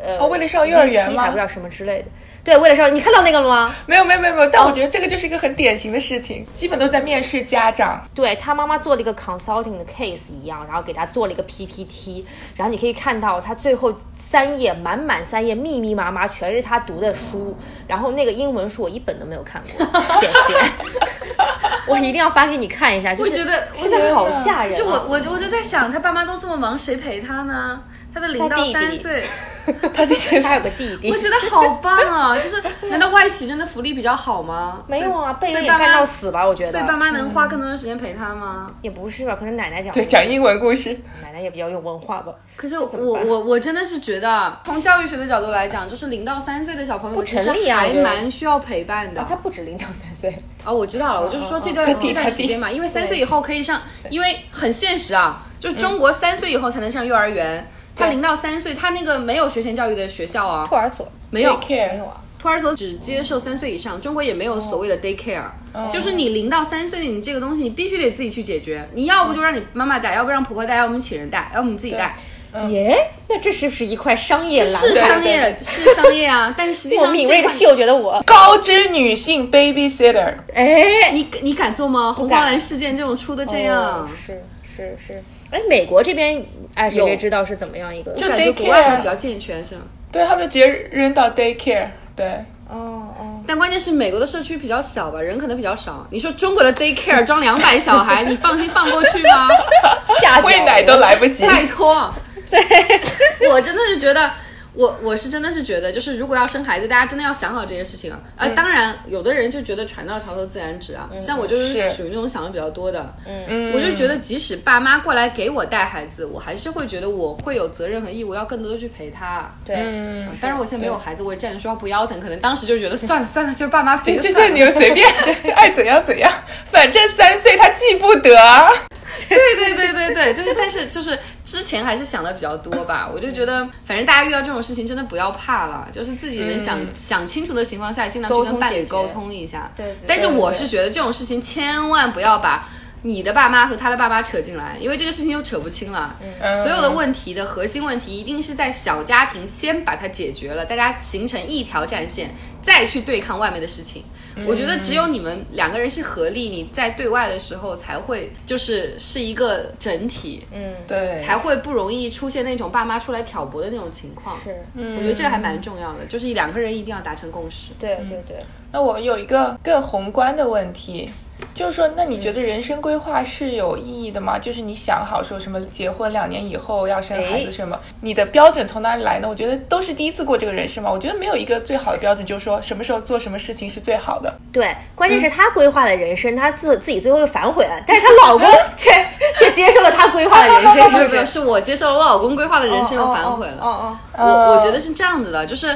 呃，哦为了上幼儿园还不知道什么之类的。对，为了上，你看到那个了吗？没有没有没有没有，但我觉得这个就是一个很典型的事情，基本都在面试家长。对他妈妈做了一个 [LAUGHS] consulting 的 case 一样，然后给他做了一个 PPT，然后你可以看到他最后三页满满三页密密麻麻全是他读的书，然后那个英文书我一本都没有看过，谢谢，我一定要发给你看一下，就是我觉得真的好吓人、啊。是我我我就在想，他爸妈都这么忙，谁陪他呢？他的零到 [LAUGHS] 他弟弟三岁，他的他有个弟弟我，觉得好棒啊！就是难道外企真的福利比较好吗？没有啊，贝恩也所以爸妈干到死吧？我觉得，所以爸妈能花更多的时间陪他吗？也不是吧，可能奶奶讲对讲英文故事，奶奶也比较有文化吧。可是我我我真的是觉得，从教育学的角度来讲，就是零到三岁的小朋友其实成立啊还蛮需要陪伴的。啊，他不止零到三岁，哦，我知道了，我就是说这段这段时间嘛，因为三岁以后可以上，因为很现实啊，就是中国三岁以后才能上幼儿园，他零到三岁，他那个没有学前教育的学校啊，托儿所。没有。Care 没有啊。托儿所只接受三岁以上，中国也没有所谓的 daycare，、就是你零到三岁，你这个东西你必须得自己去解决，你要不就让你妈妈带，要不让婆婆带，要不你请人带，要不你自己带，耶，那这是不是一块商业这蓝？是商业是商业啊，但是实际我上这块敏锐的嗅觉得我，高知女性 babysitter，哎，你你敢做吗？红花蓝事件这种出的这样，是是是，哎，美国这边，哎，谁有谁知道是怎么样一个？就感觉国外还比较健全是吗？对他们就直接扔到 daycare，对，哦哦，但关键是美国的社区比较小吧，人可能比较少。你说中国的 daycare 装两百小孩，你放心放过去吗？[LAUGHS] 下喂奶都来不及。拜托，对 [LAUGHS] 我真的是觉得。我我是真的是觉得，就是如果要生孩子，大家真的要想好这些事情啊。啊、当然，有的人就觉得船到桥头自然直啊，像我就是是。属于那种想的比较多的。嗯，我就觉得，即使爸妈过来给我带孩子，我还是会觉得我会有责任和义务要更多的去陪他。对，嗯，当然，我现在没有孩子，我也站着说话不腰疼，可能当时就觉得算了 [LAUGHS] 算了，就是爸妈陪就算了。这你们随便爱怎样怎样，反正三岁他记不得。对对对对对，就是但是就是之前还是想的比较多吧，我就觉得反正大家遇到这种事情真的不要怕了，就是自己能想、想清楚的情况下，尽量去跟伴侣沟通一下。对对但是我是觉得这种事情千万不要把。你的爸妈和他的爸妈扯进来，因为这个事情又扯不清了。所有的问题的核心问题一定是在小家庭先把它解决了，大家形成一条战线，再去对抗外面的事情。我觉得只有你们两个人是合力，你在对外的时候才会就是是一个整体，嗯，对，才会不容易出现那种爸妈出来挑拨的那种情况。是，我觉得这个还蛮重要的，就是两个人一定要达成共识。对对对，那我有一个更宏观的问题，就是说，那你觉得人生规划是有意义的吗？就是你想好说什么结婚两年以后要生孩子什么，你的标准从哪里来呢？我觉得都是第一次过这个人生嘛，我觉得没有一个最好的标准，就是说什么时候做什么事情是最好的。对，关键是她规划的人生，她自自己最后又反悔了，但是她老公 [LAUGHS] 却却接受了她规划的人生，[LAUGHS] 是不是？[LAUGHS] 是我接受了我老公规划的人生又反悔了。哦哦我我觉得是这样子的，就是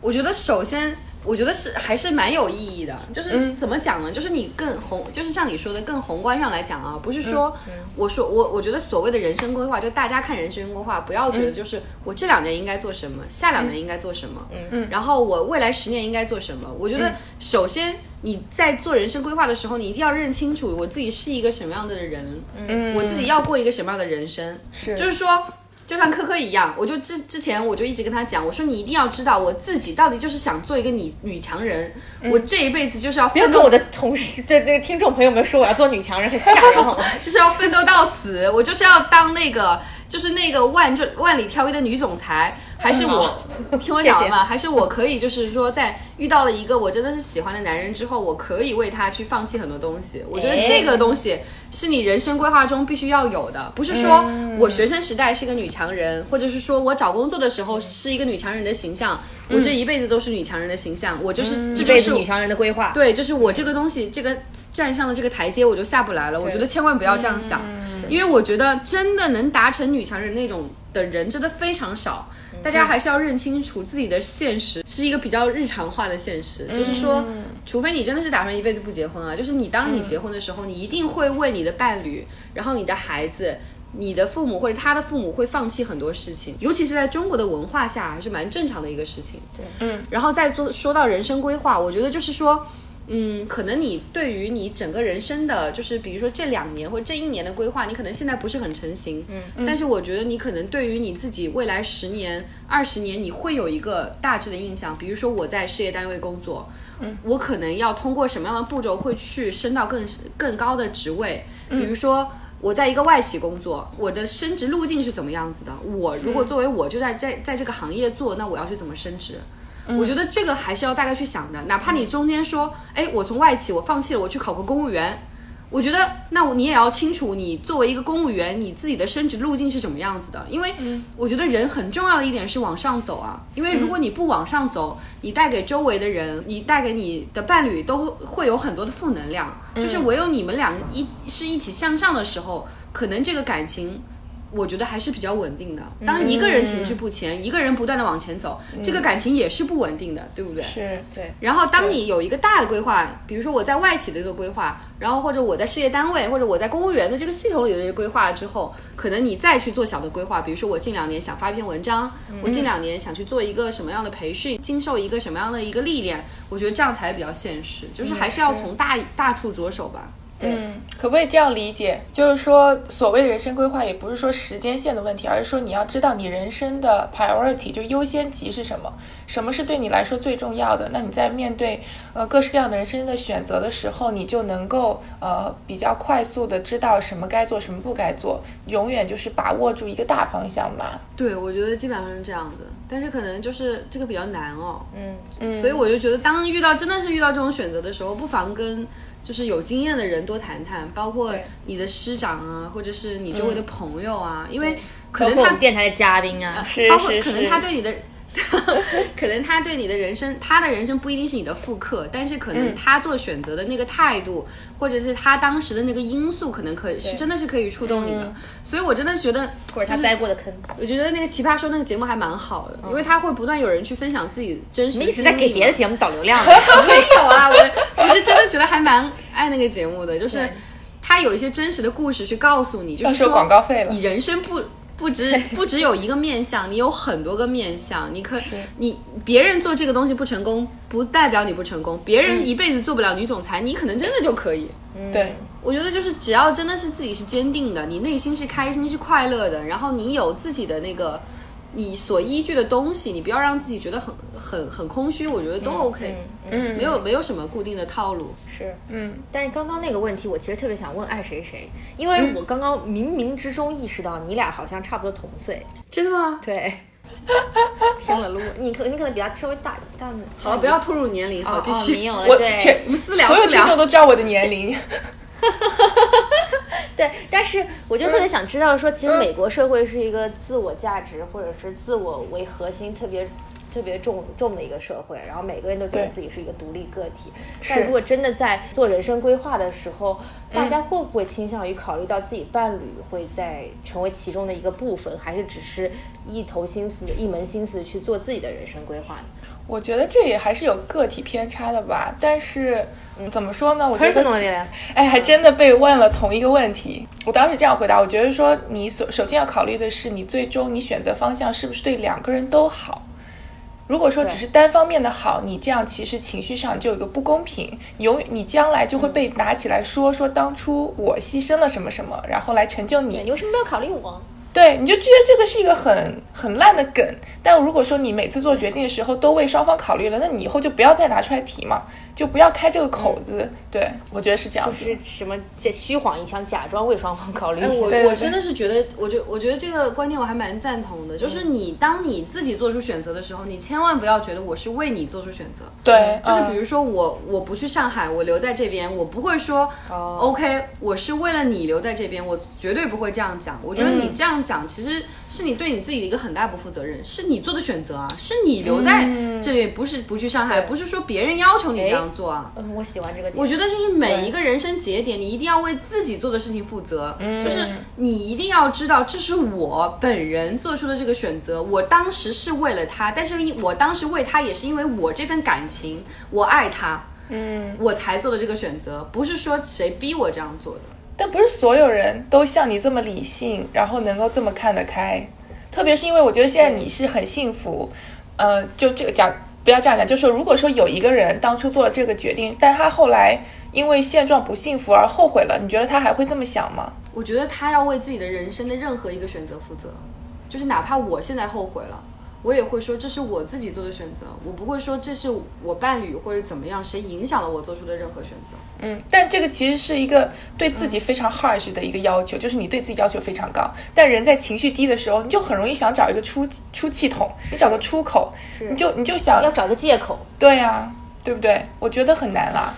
我觉得首先。我觉得是还是蛮有意义的，就是怎么讲呢？就是你更宏，就是像你说的更宏观上来讲啊，不是说我说我我觉得所谓的人生规划，就大家看人生规划，不要觉得就是我这两年应该做什么，下两年应该做什么，嗯，然后我未来十年应该做什么。我觉得首先你在做人生规划的时候，你一定要认清楚我自己是一个什么样的人，嗯，我自己要过一个什么样的人生，是。就是说。就像科科一样，我就之之前我就一直跟他讲，我说你一定要知道我自己到底就是想做一个女女强人，我这一辈子就是要奋斗不要跟我的同事、对那个听众朋友们说我要做女强人，很吓人？[LAUGHS] 就是要奋斗到死，我就是要当那个，就是那个万就万里挑一的女总裁，还是我 [LAUGHS] 听我讲完嘛？还是我可以就是说，在遇到了一个我真的是喜欢的男人之后，我可以为他去放弃很多东西。我觉得这个东西是你人生规划中必须要有的，不是说我学生时代是个女强人，或者是说我找工作的时候是一个女强人的形象，我这一辈子都是女强人的形象，我就是这一就是女强人的规划。对，就是我这个东西，这个站上了这个台阶，我就下不来了。我觉得千万不要这样想，因为我觉得真的能达成女强人那种的人真的非常少。大家还是要认清楚自己的现实，是一个比较日常化的现实。就是说，除非你真的是打算一辈子不结婚啊，就是你当你结婚的时候，你一定会为你的伴侣，然后你的孩子。你的父母或者他的父母会放弃很多事情，尤其是在中国的文化下，还是蛮正常的一个事情。对，嗯，然后再做说到人生规划，我觉得就是说，嗯，可能你对于你整个人生的，就是比如说这两年或者这一年的规划，你可能现在不是很成型，嗯，但是我觉得你可能对于你自己未来十年、二十年，你会有一个大致的印象。比如说我在事业单位工作，嗯，我可能要通过什么样的步骤会去升到更更高的职位，比如说。我在一个外企工作，我的升职路径是怎么样子的？我如果作为我就在在在这个行业做，那我要去怎么升职？我觉得这个还是要大概去想的。哪怕你中间说，哎，我从外企我放弃了，我去考个公务员，我觉得那我你也要清楚，你作为一个公务员，你自己的升职路径是怎么样子的？因为我觉得人很重要的一点是往上走啊。因为如果你不往上走，你带给周围的人，你带给你的伴侣都会有很多的负能量。就是唯有你们俩一是一起向上的时候，可能这个感情。我觉得还是比较稳定的。当一个人停滞不前，一个人不断的往前走，这个感情也是不稳定的，对不对？是对。然后，当你有一个大的规划，比如说我在外企的这个规划，然后或者我在事业单位，或者我在公务员的这个系统里的这个规划之后，可能你再去做小的规划，比如说我近两年想发一篇文章，我近两年想去做一个什么样的培训，经受一个什么样的一个历练，我觉得这样才比较现实，就是还是要从大大处着手吧。嗯，可不可以这样理解？就是说，所谓的人生规划，也不是说时间线的问题，而是说你要知道你人生的 priority，就优先级是什么，什么是对你来说最重要的。那你在面对呃各式各样的人生的选择的时候，你就能够呃比较快速的知道什么该做，什么不该做，永远就是把握住一个大方向吧。对，我觉得基本上是这样子，但是可能就是这个比较难哦。嗯嗯，所以我就觉得，当遇到真的是遇到这种选择的时候，不妨跟就是有经验的人多谈谈，包括你的师长啊，或者是你周围的朋友啊，因为可能他电台的嘉宾啊，包括可能他对你的，[LAUGHS] 可能他对你的人生，他的人生不一定是你的复刻，但是可嗯。能他做选择的那个态度，或者是他当时的那个因素，可能可以是真的是可以触动你的。所以我真的觉得，或者他栽过的坑，我觉得那个奇葩说那个节目还蛮好的，因为他会不断有人去分享自己真实的你一直在给别的节目导流量。没有啊，我 [LAUGHS] 我是真的觉得还蛮爱那个节目的，就是他有一些真实的故事去告诉你，就是说广告费了。你人生不。不只不只有一个面相，你有很多个面相。你可你别人做这个东西不成功，不代表你不成功。别人一辈子做不了女总裁，你可能真的就可以。对，我觉得就是只要真的是自己是坚定的，你内心是开心是快乐的，然后你有自己的那个你所依据的东西，你不要让自己觉得很很很空虚，我觉得都 OK。嗯没有没有什么固定的套路。是，嗯，但是刚刚那个问题，我其实特别想问爱谁谁，因为我刚刚冥冥之中意识到你俩好像差不多同岁。真的吗？对，[LAUGHS] 听了录，你可你可能比他稍微大大。好了，不要透露年龄，好，哦继续。哦没有了，我我们私聊所有听众 [LAUGHS] 都知道我的年龄。[LAUGHS] 对，但是我就特别想知道说，其实美国社会是一个自我价值或者是自我为核心特别。特别重重的一个社会，然后每个人都觉得自己是一个独立个体。但如果真的在做人生规划的时候，大家会不会倾向于考虑到自己伴侣会在成为其中的一个部分，还是只是一头心思、一门心思去做自己的人生规划呢？我觉得这也还是有个体偏差的吧，但是、嗯、怎么说呢？我觉得哎，还真的被问了同一个问题。我当时这样回答，我觉得说你首首先要考虑的是，你最终你选择方向是不是对两个人都好。如果说只是单方面的好，你这样其实情绪上就有一个不公平，你永远你将来就会被拿起来说说当初我牺牲了什么什么，然后来成就你。你为什么没有考虑我？对，你就觉得这个是一个很很烂的梗。但如果说你每次做决定的时候都为双方考虑了，那你以后就不要再拿出来提嘛，就不要开这个口子。对，我觉得是这样。就。是什么假虚晃一枪，假装为双方考虑。哎，我我真的是觉得，我觉我觉得这个观念我还蛮赞同的，就是你当你自己做出选择的时候，你千万不要觉得我是为你做出选择，对，就是嗯。比如说我我不去上海，我留在这边，我不会说、OK，我是为了你留在这边，我绝对不会这样讲。我觉得你这样讲，其实是你对你自己的一个很大不负责任，是你做的选择啊，是你留在这里，不是不去上海，不是说别人要求你这样做啊。嗯，我喜欢这个点。我觉得就是每一个人生节点，你一定要为自己做的事情负责。嗯就是你一定要知道，这是我本人做出的这个选择。我当时是为了他，但是因我当时为他也是因为我这份感情，我爱他，嗯，我才做的这个选择，不是说谁逼我这样做的。但不是所有人都像你这么理性，然后能够这么看得开。特别是因为我觉得现在你是很幸福，呃，就这个讲不要这样讲，就是说如果说有一个人当初做了这个决定，但他后来因为现状不幸福而后悔了，你觉得他还会这么想吗？我觉得他要为自己的人生的任何一个选择负责，就是哪怕我现在后悔了，我也会说这是我自己做的选择，我不会说这是我伴侣或者怎么样谁影响了我做出的任何选择。嗯，但这个其实是一个对自己非常 harsh 的一个要求，就是你对自己要求非常高。但人在情绪低的时候，你就很容易想找一个出出气筒，你找个出口，你就你就想要找个借口，对呀、对不对？我觉得很难啦。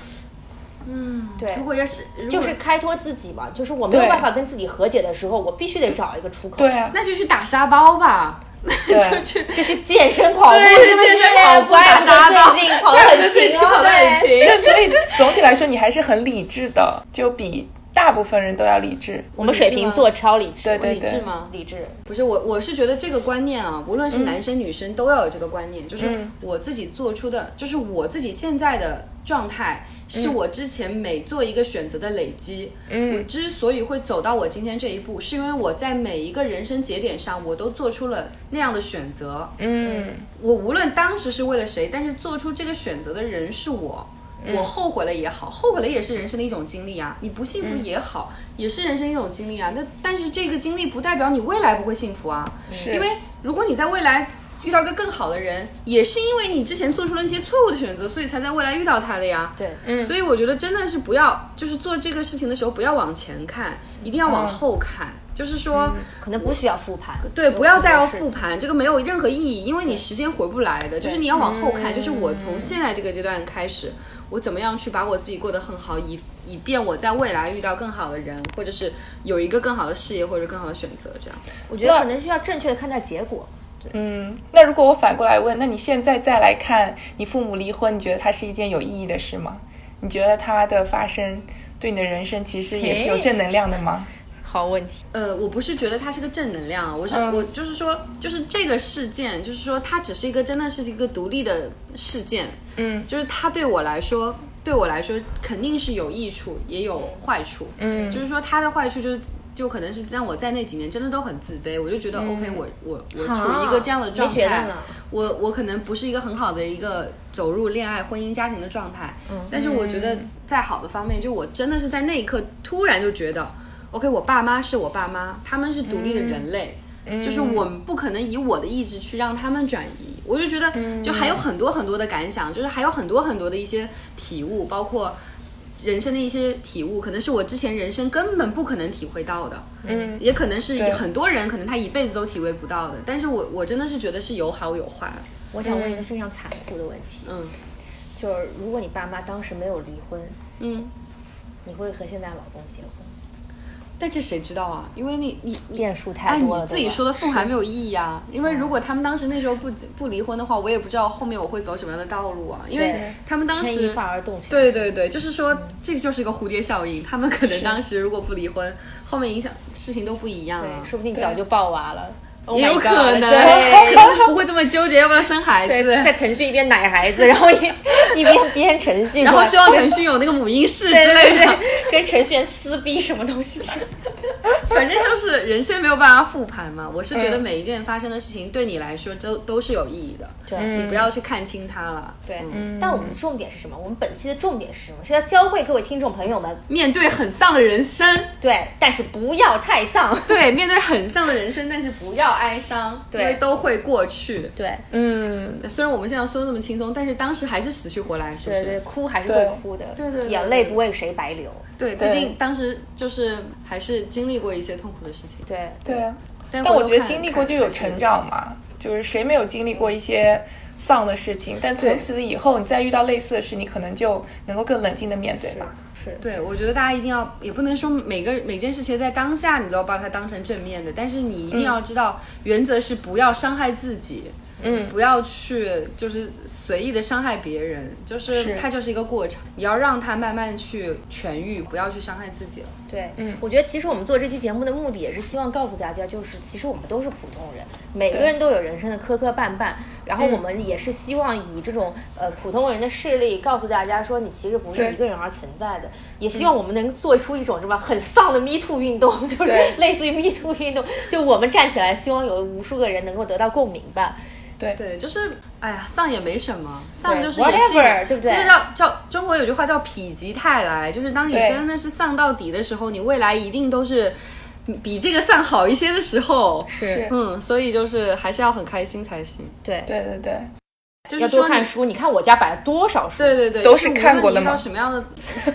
嗯对如，果要是果就是开脱自己嘛。就是我没有办法跟自己和解的时候，我必须得找一个出口。对，啊，那就去打沙包吧，对 [LAUGHS] 就去。就是健身跑步，是不是？健身跑步怪打沙包最近跑得很勤哦，跑得很 [LAUGHS] 所以总体来说，你还是很理智的，就比大部分人都要理智。我们水瓶座超理智，对对理智吗？理智。不是我，我是觉得这个观念啊，无论是男生女生都要有这个观念，就是嗯我自己做出的，就是我自己现在的状态，是我之前每做一个选择的累积。嗯我之所以会走到我今天这一步，是因为我在每一个人生节点上，我都做出了那样的选择。嗯，我无论当时是为了谁，但是做出这个选择的人是我。我后悔了也好，后悔了也是人生的一种经历啊。你不幸福也好，也是人生一种经历啊。那但是这个经历不代表你未来不会幸福啊。是因为如果你在未来遇到一个更好的人，也是因为你之前做出了那些错误的选择，所以才在未来遇到他的呀。对，所以我觉得真的是不要，就是做这个事情的时候不要往前看，一定要往后看。就是说，可能不需要复盘。对，不要再要复。盘，这个没有任何意义，因为你时间回不来的。就是你要往后看，就是我从现在这个阶段开始，我怎么样去把我自己过得很好，以以便我在未来遇到更好的人，或者是有一个更好的事业或者更好的选择，这样。我觉得可能需要正确的看待结果。嗯，那如果我反过来问，那你现在再来看你父母离婚，你觉得它是一件有意义的事吗？你觉得它的发生对你的人生其实也是有正能量的吗？好问题。呃，我不是觉得它是个正能量，我是、嗯我就是说，就是这个事件，就是说它只是一个真的是一个独立的事件，嗯就是它对我来说，对我来说肯定是有益处，也有坏处。嗯就是说它的坏处就是，就可能是让我在那几年真的都很自卑，我就觉得、OK，我我我处于一个这样的状态我我可能不是一个很好的一个走入恋爱、婚姻、家庭的状态。嗯，但是我觉得在好的方面，就我真的是在那一刻突然就觉得，OK，我爸妈是我爸妈，他们是独立的人类。就是我们不可能以我的意志去让他们转移，我就觉得就还有很多很多的感想，就是还有很多很多的一些体悟，包括人生的一些体悟，可能是我之前人生根本不可能体会到的，嗯，也可能是很多人可能他一辈子都体会不到的。但是我我真的是觉得是有好有坏，我想问一个非常残酷的问题，嗯就是如果你爸妈当时没有离婚，嗯，你会和现在老公结婚？但这谁知道啊？因为你你你变数太哎，多了。你自己说的凤还没有意义啊！因为如果他们当时那时候不不离婚的话，我也不知道后面我会走什么样的道路啊。因为他们当时发而动。对对对，就是说这个就是一个蝴蝶效应，他们可能当时如果不离婚，后面影响事情都不一样啊，。说不定早就抱娃了。Oh 也有可能，对。可 [LAUGHS] 能不会这么纠结要不要生孩子，对，在腾讯一边奶孩子，然后一 [LAUGHS] 一边编程序，然后希望腾讯有那个母婴室之类的。对，跟程序员撕逼什么东西？[LAUGHS] 反正就是人生没有办法复盘嘛。我是觉得嗯每一件发生的事情对你来说都都是有意义的，对你不要去看清它了。对，嗯但我们的重点是什么？我们本期的重点是什么？是要教会各位听众朋友们，面对很丧的人生，对，但是不要太丧。对，面对很丧的人生，但是不要哀伤，因为都会过去。对，嗯，虽然我们现在说的那么轻松，但是当时还是死去活来，是不是？对对，哭还是会哭的，对对对眼泪不为谁白流。对，毕竟当时就是还是经历过一些痛苦的事情。对对啊。但但我觉得经历过就有成。长嘛，就是谁没有经历过一些丧的事情，但从此以后你再遇到类似的事，你可能就能够更冷静的面对吧。是，对，我觉得大家一定要，也不能说每个每件事情在当下你都要把它当成正面的，但是你一定要知道，原则是不要伤害自己，嗯，不要去就是随意的伤害别人，就是是它就是一个过程，你要让它慢慢去痊愈，不要去伤害自己了。对，嗯，我觉得其实我们做这期节目的目的也是希望告诉大家，就是其实我们都是普通人，每个人都有人生的磕磕绊绊，然后我们也是希望以这种呃普通人的视力告诉大家说，你其实不是一个人而存在的，也希望我们能做出一种什么很丧的 Me Too 运动，[LAUGHS] 就是对类似于 Me Too 运动，就我们站起来，希望有无数个人能够得到共鸣吧。对对，就是哎呀，丧也没什么，丧就是也是一 whatever，对不对就是叫叫中国有句话叫否极泰来，就是当你真的是丧到底的时候，你未来一定都是比这个散好一些的时候。是嗯，所以就是还是要很开心才行。对，对对对，就是说你多看书。你看我家摆了多少书？对对对，都是看过的吗什么样的？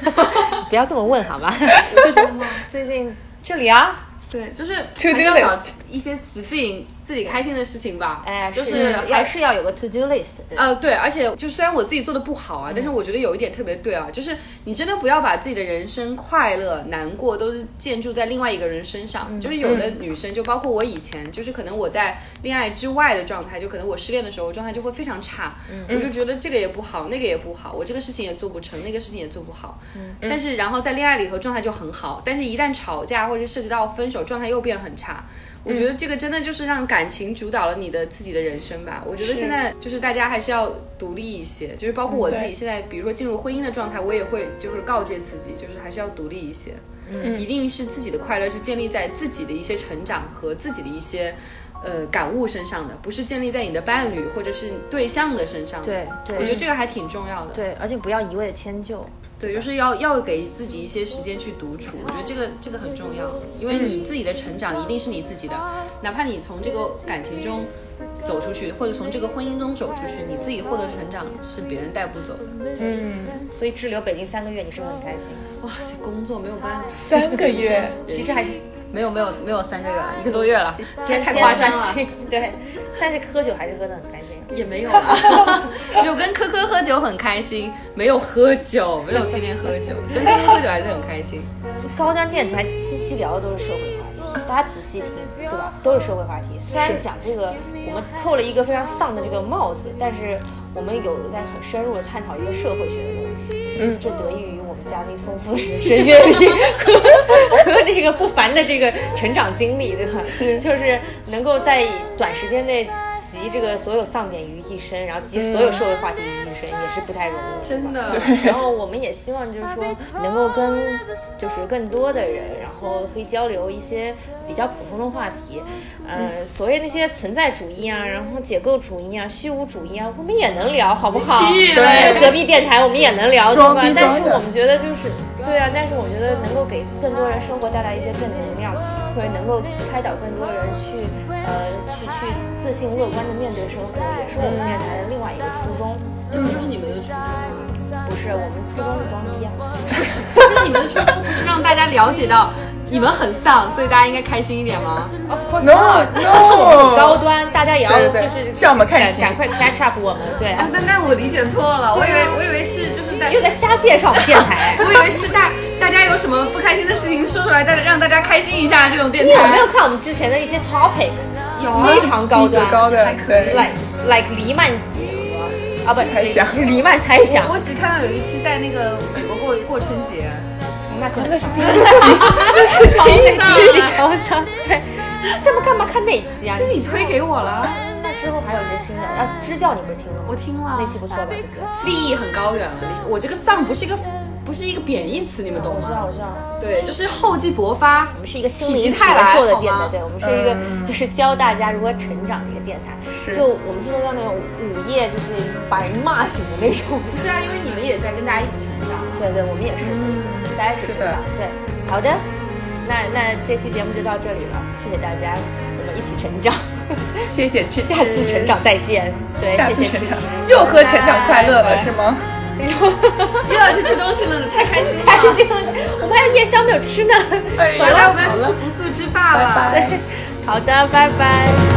[LAUGHS] 不要这么问好吗？[LAUGHS] [LAUGHS] 最近最近这里啊，对，就是还是要找一些使自己自己开心的事情吧。哎，就是还是要有个 to do list，对。呃，对，而且就虽然我自己做的不好啊，但是我觉得有一点特别对啊，就是你真的不要把自己的人生快乐、难过都是建筑在另外一个人身上。就是有的女生，就包括我以前，就是可能我在恋爱之外的状态，就可能我失恋的时候状态就会非常差，我就觉得这个也不好，那个也不好，我这个事情也做不成，那个事情也做不好。但是然后在恋爱里头状态就很好，但是一旦吵架或者涉及到分手，状态又变很差。我觉得这个真的就是让感情主导了你的自己的人生吧。我觉得现在就是大家还是要独立一些，就是包括我自己现在，比如说进入婚姻的状态，我也会就是告诫自己，就是还是要独立一些。嗯，一定是自己的快乐是建立在自己的一些成长和自己的一些呃感悟身上的，不是建立在你的伴侣或者是对象的身上的。对对我觉得这个还挺重要的。对，而且不要一味的迁就。对，就是要要给自己一些时间去独处，我觉得这个这个很重要，因为你自己的成长一定是你自己的，哪怕你从这个感情中走出去，或者从这个婚姻中走出去，你自己获得成长是别人带不走的。嗯，所以滞留北京三个月，你是不是很开心？哇塞，工作没有办法，三个月，[LAUGHS] 其实还是没有没有没有三个月了，一个多月了，[LAUGHS] 太太夸张了。。对，但是喝酒还是喝的很开心。也没有啊，没 [LAUGHS] 有跟科科喝酒很开心，没有喝酒，没有天天喝酒，[LAUGHS] 跟科科喝酒还是很开心。就高端电台七七聊的都是社会话题，大家仔细听，对吧？都是社会话题。虽然讲这个，我们扣了一个非常丧的这个帽子，但是我们有在很深入的探讨一些社会学的东西。嗯，这得益于我们嘉宾丰富的人生阅历和和这个不凡的这个成长经历，对吧？就是能够在短时间内。集这个所有丧点于一身，然后集所有社会话题于一身，也是不太容易的。真的，然后我们也希望就是说能够跟就是更多的人，然后可以交流一些比较普通的话题，呃，所谓那些存在主义啊，然后解构主义啊、虚无主义啊，我们也能聊，好不好？[LAUGHS] 对，隔壁电台我们也能聊，对？吧但是我们觉得就是对啊，但是我觉得能够给更多人生活带来一些正能量，或者能够开导更多人去呃去去自信乐观的面对生活，也是我们电台的另外一个初衷。这不就是你们的初衷吗？不是，我们初衷是装逼啊。那 [LAUGHS] 你们的初衷不是让大家了解到你们很丧，所以大家应该开心一点吗？Of course No, not，但是我们很高端，大家也要就是向我们看齐。赶赶快 catch up 我们，对，啊，那那我理解错了，我以为我以为是就是在，又在瞎介绍我们电台。[LAUGHS] 我以为是大大家有什么不开心的事情说出来，大家让大家开心一下这种电台。你有没有。看我们之前的一些 topic？有非常高端，高的，对，like like 黎曼几何啊，不，猜想。黎曼猜想，我只看到有一期在那个美国过过春节，那真那是第一期，那是第一期，[LAUGHS] 超丧，对，你怎么干嘛看哪期啊？那你推给我了，那之后还有一些新的啊，支教你不是听了吗？我听了那期不错吧，对不对？利益很高远了。我这个丧不是一个不是一个贬义词，你们懂我知道，吗我？知道。对，就是厚积薄发。我们是一个心灵泰来长寿的电台，对我们是一个就是教大家如何成长的一个电台。就我们是要那种午夜就是把人骂醒的那种。不是啊，因为你们也在跟大家一起成长。对对，我们也是，大家一起成长。对，好的，那那这期节目就到这里了，谢谢大家，我们一起成长，[LAUGHS] 谢谢吃，下次成长再见。对，下谢谢成长，又喝成长快乐了是吗？[LAUGHS] 又要去吃东西了，太开心了！开心了，我们还有夜宵没有吃呢。哎本来我们要去吃不速之霸了。[LAUGHS] 好的，拜拜。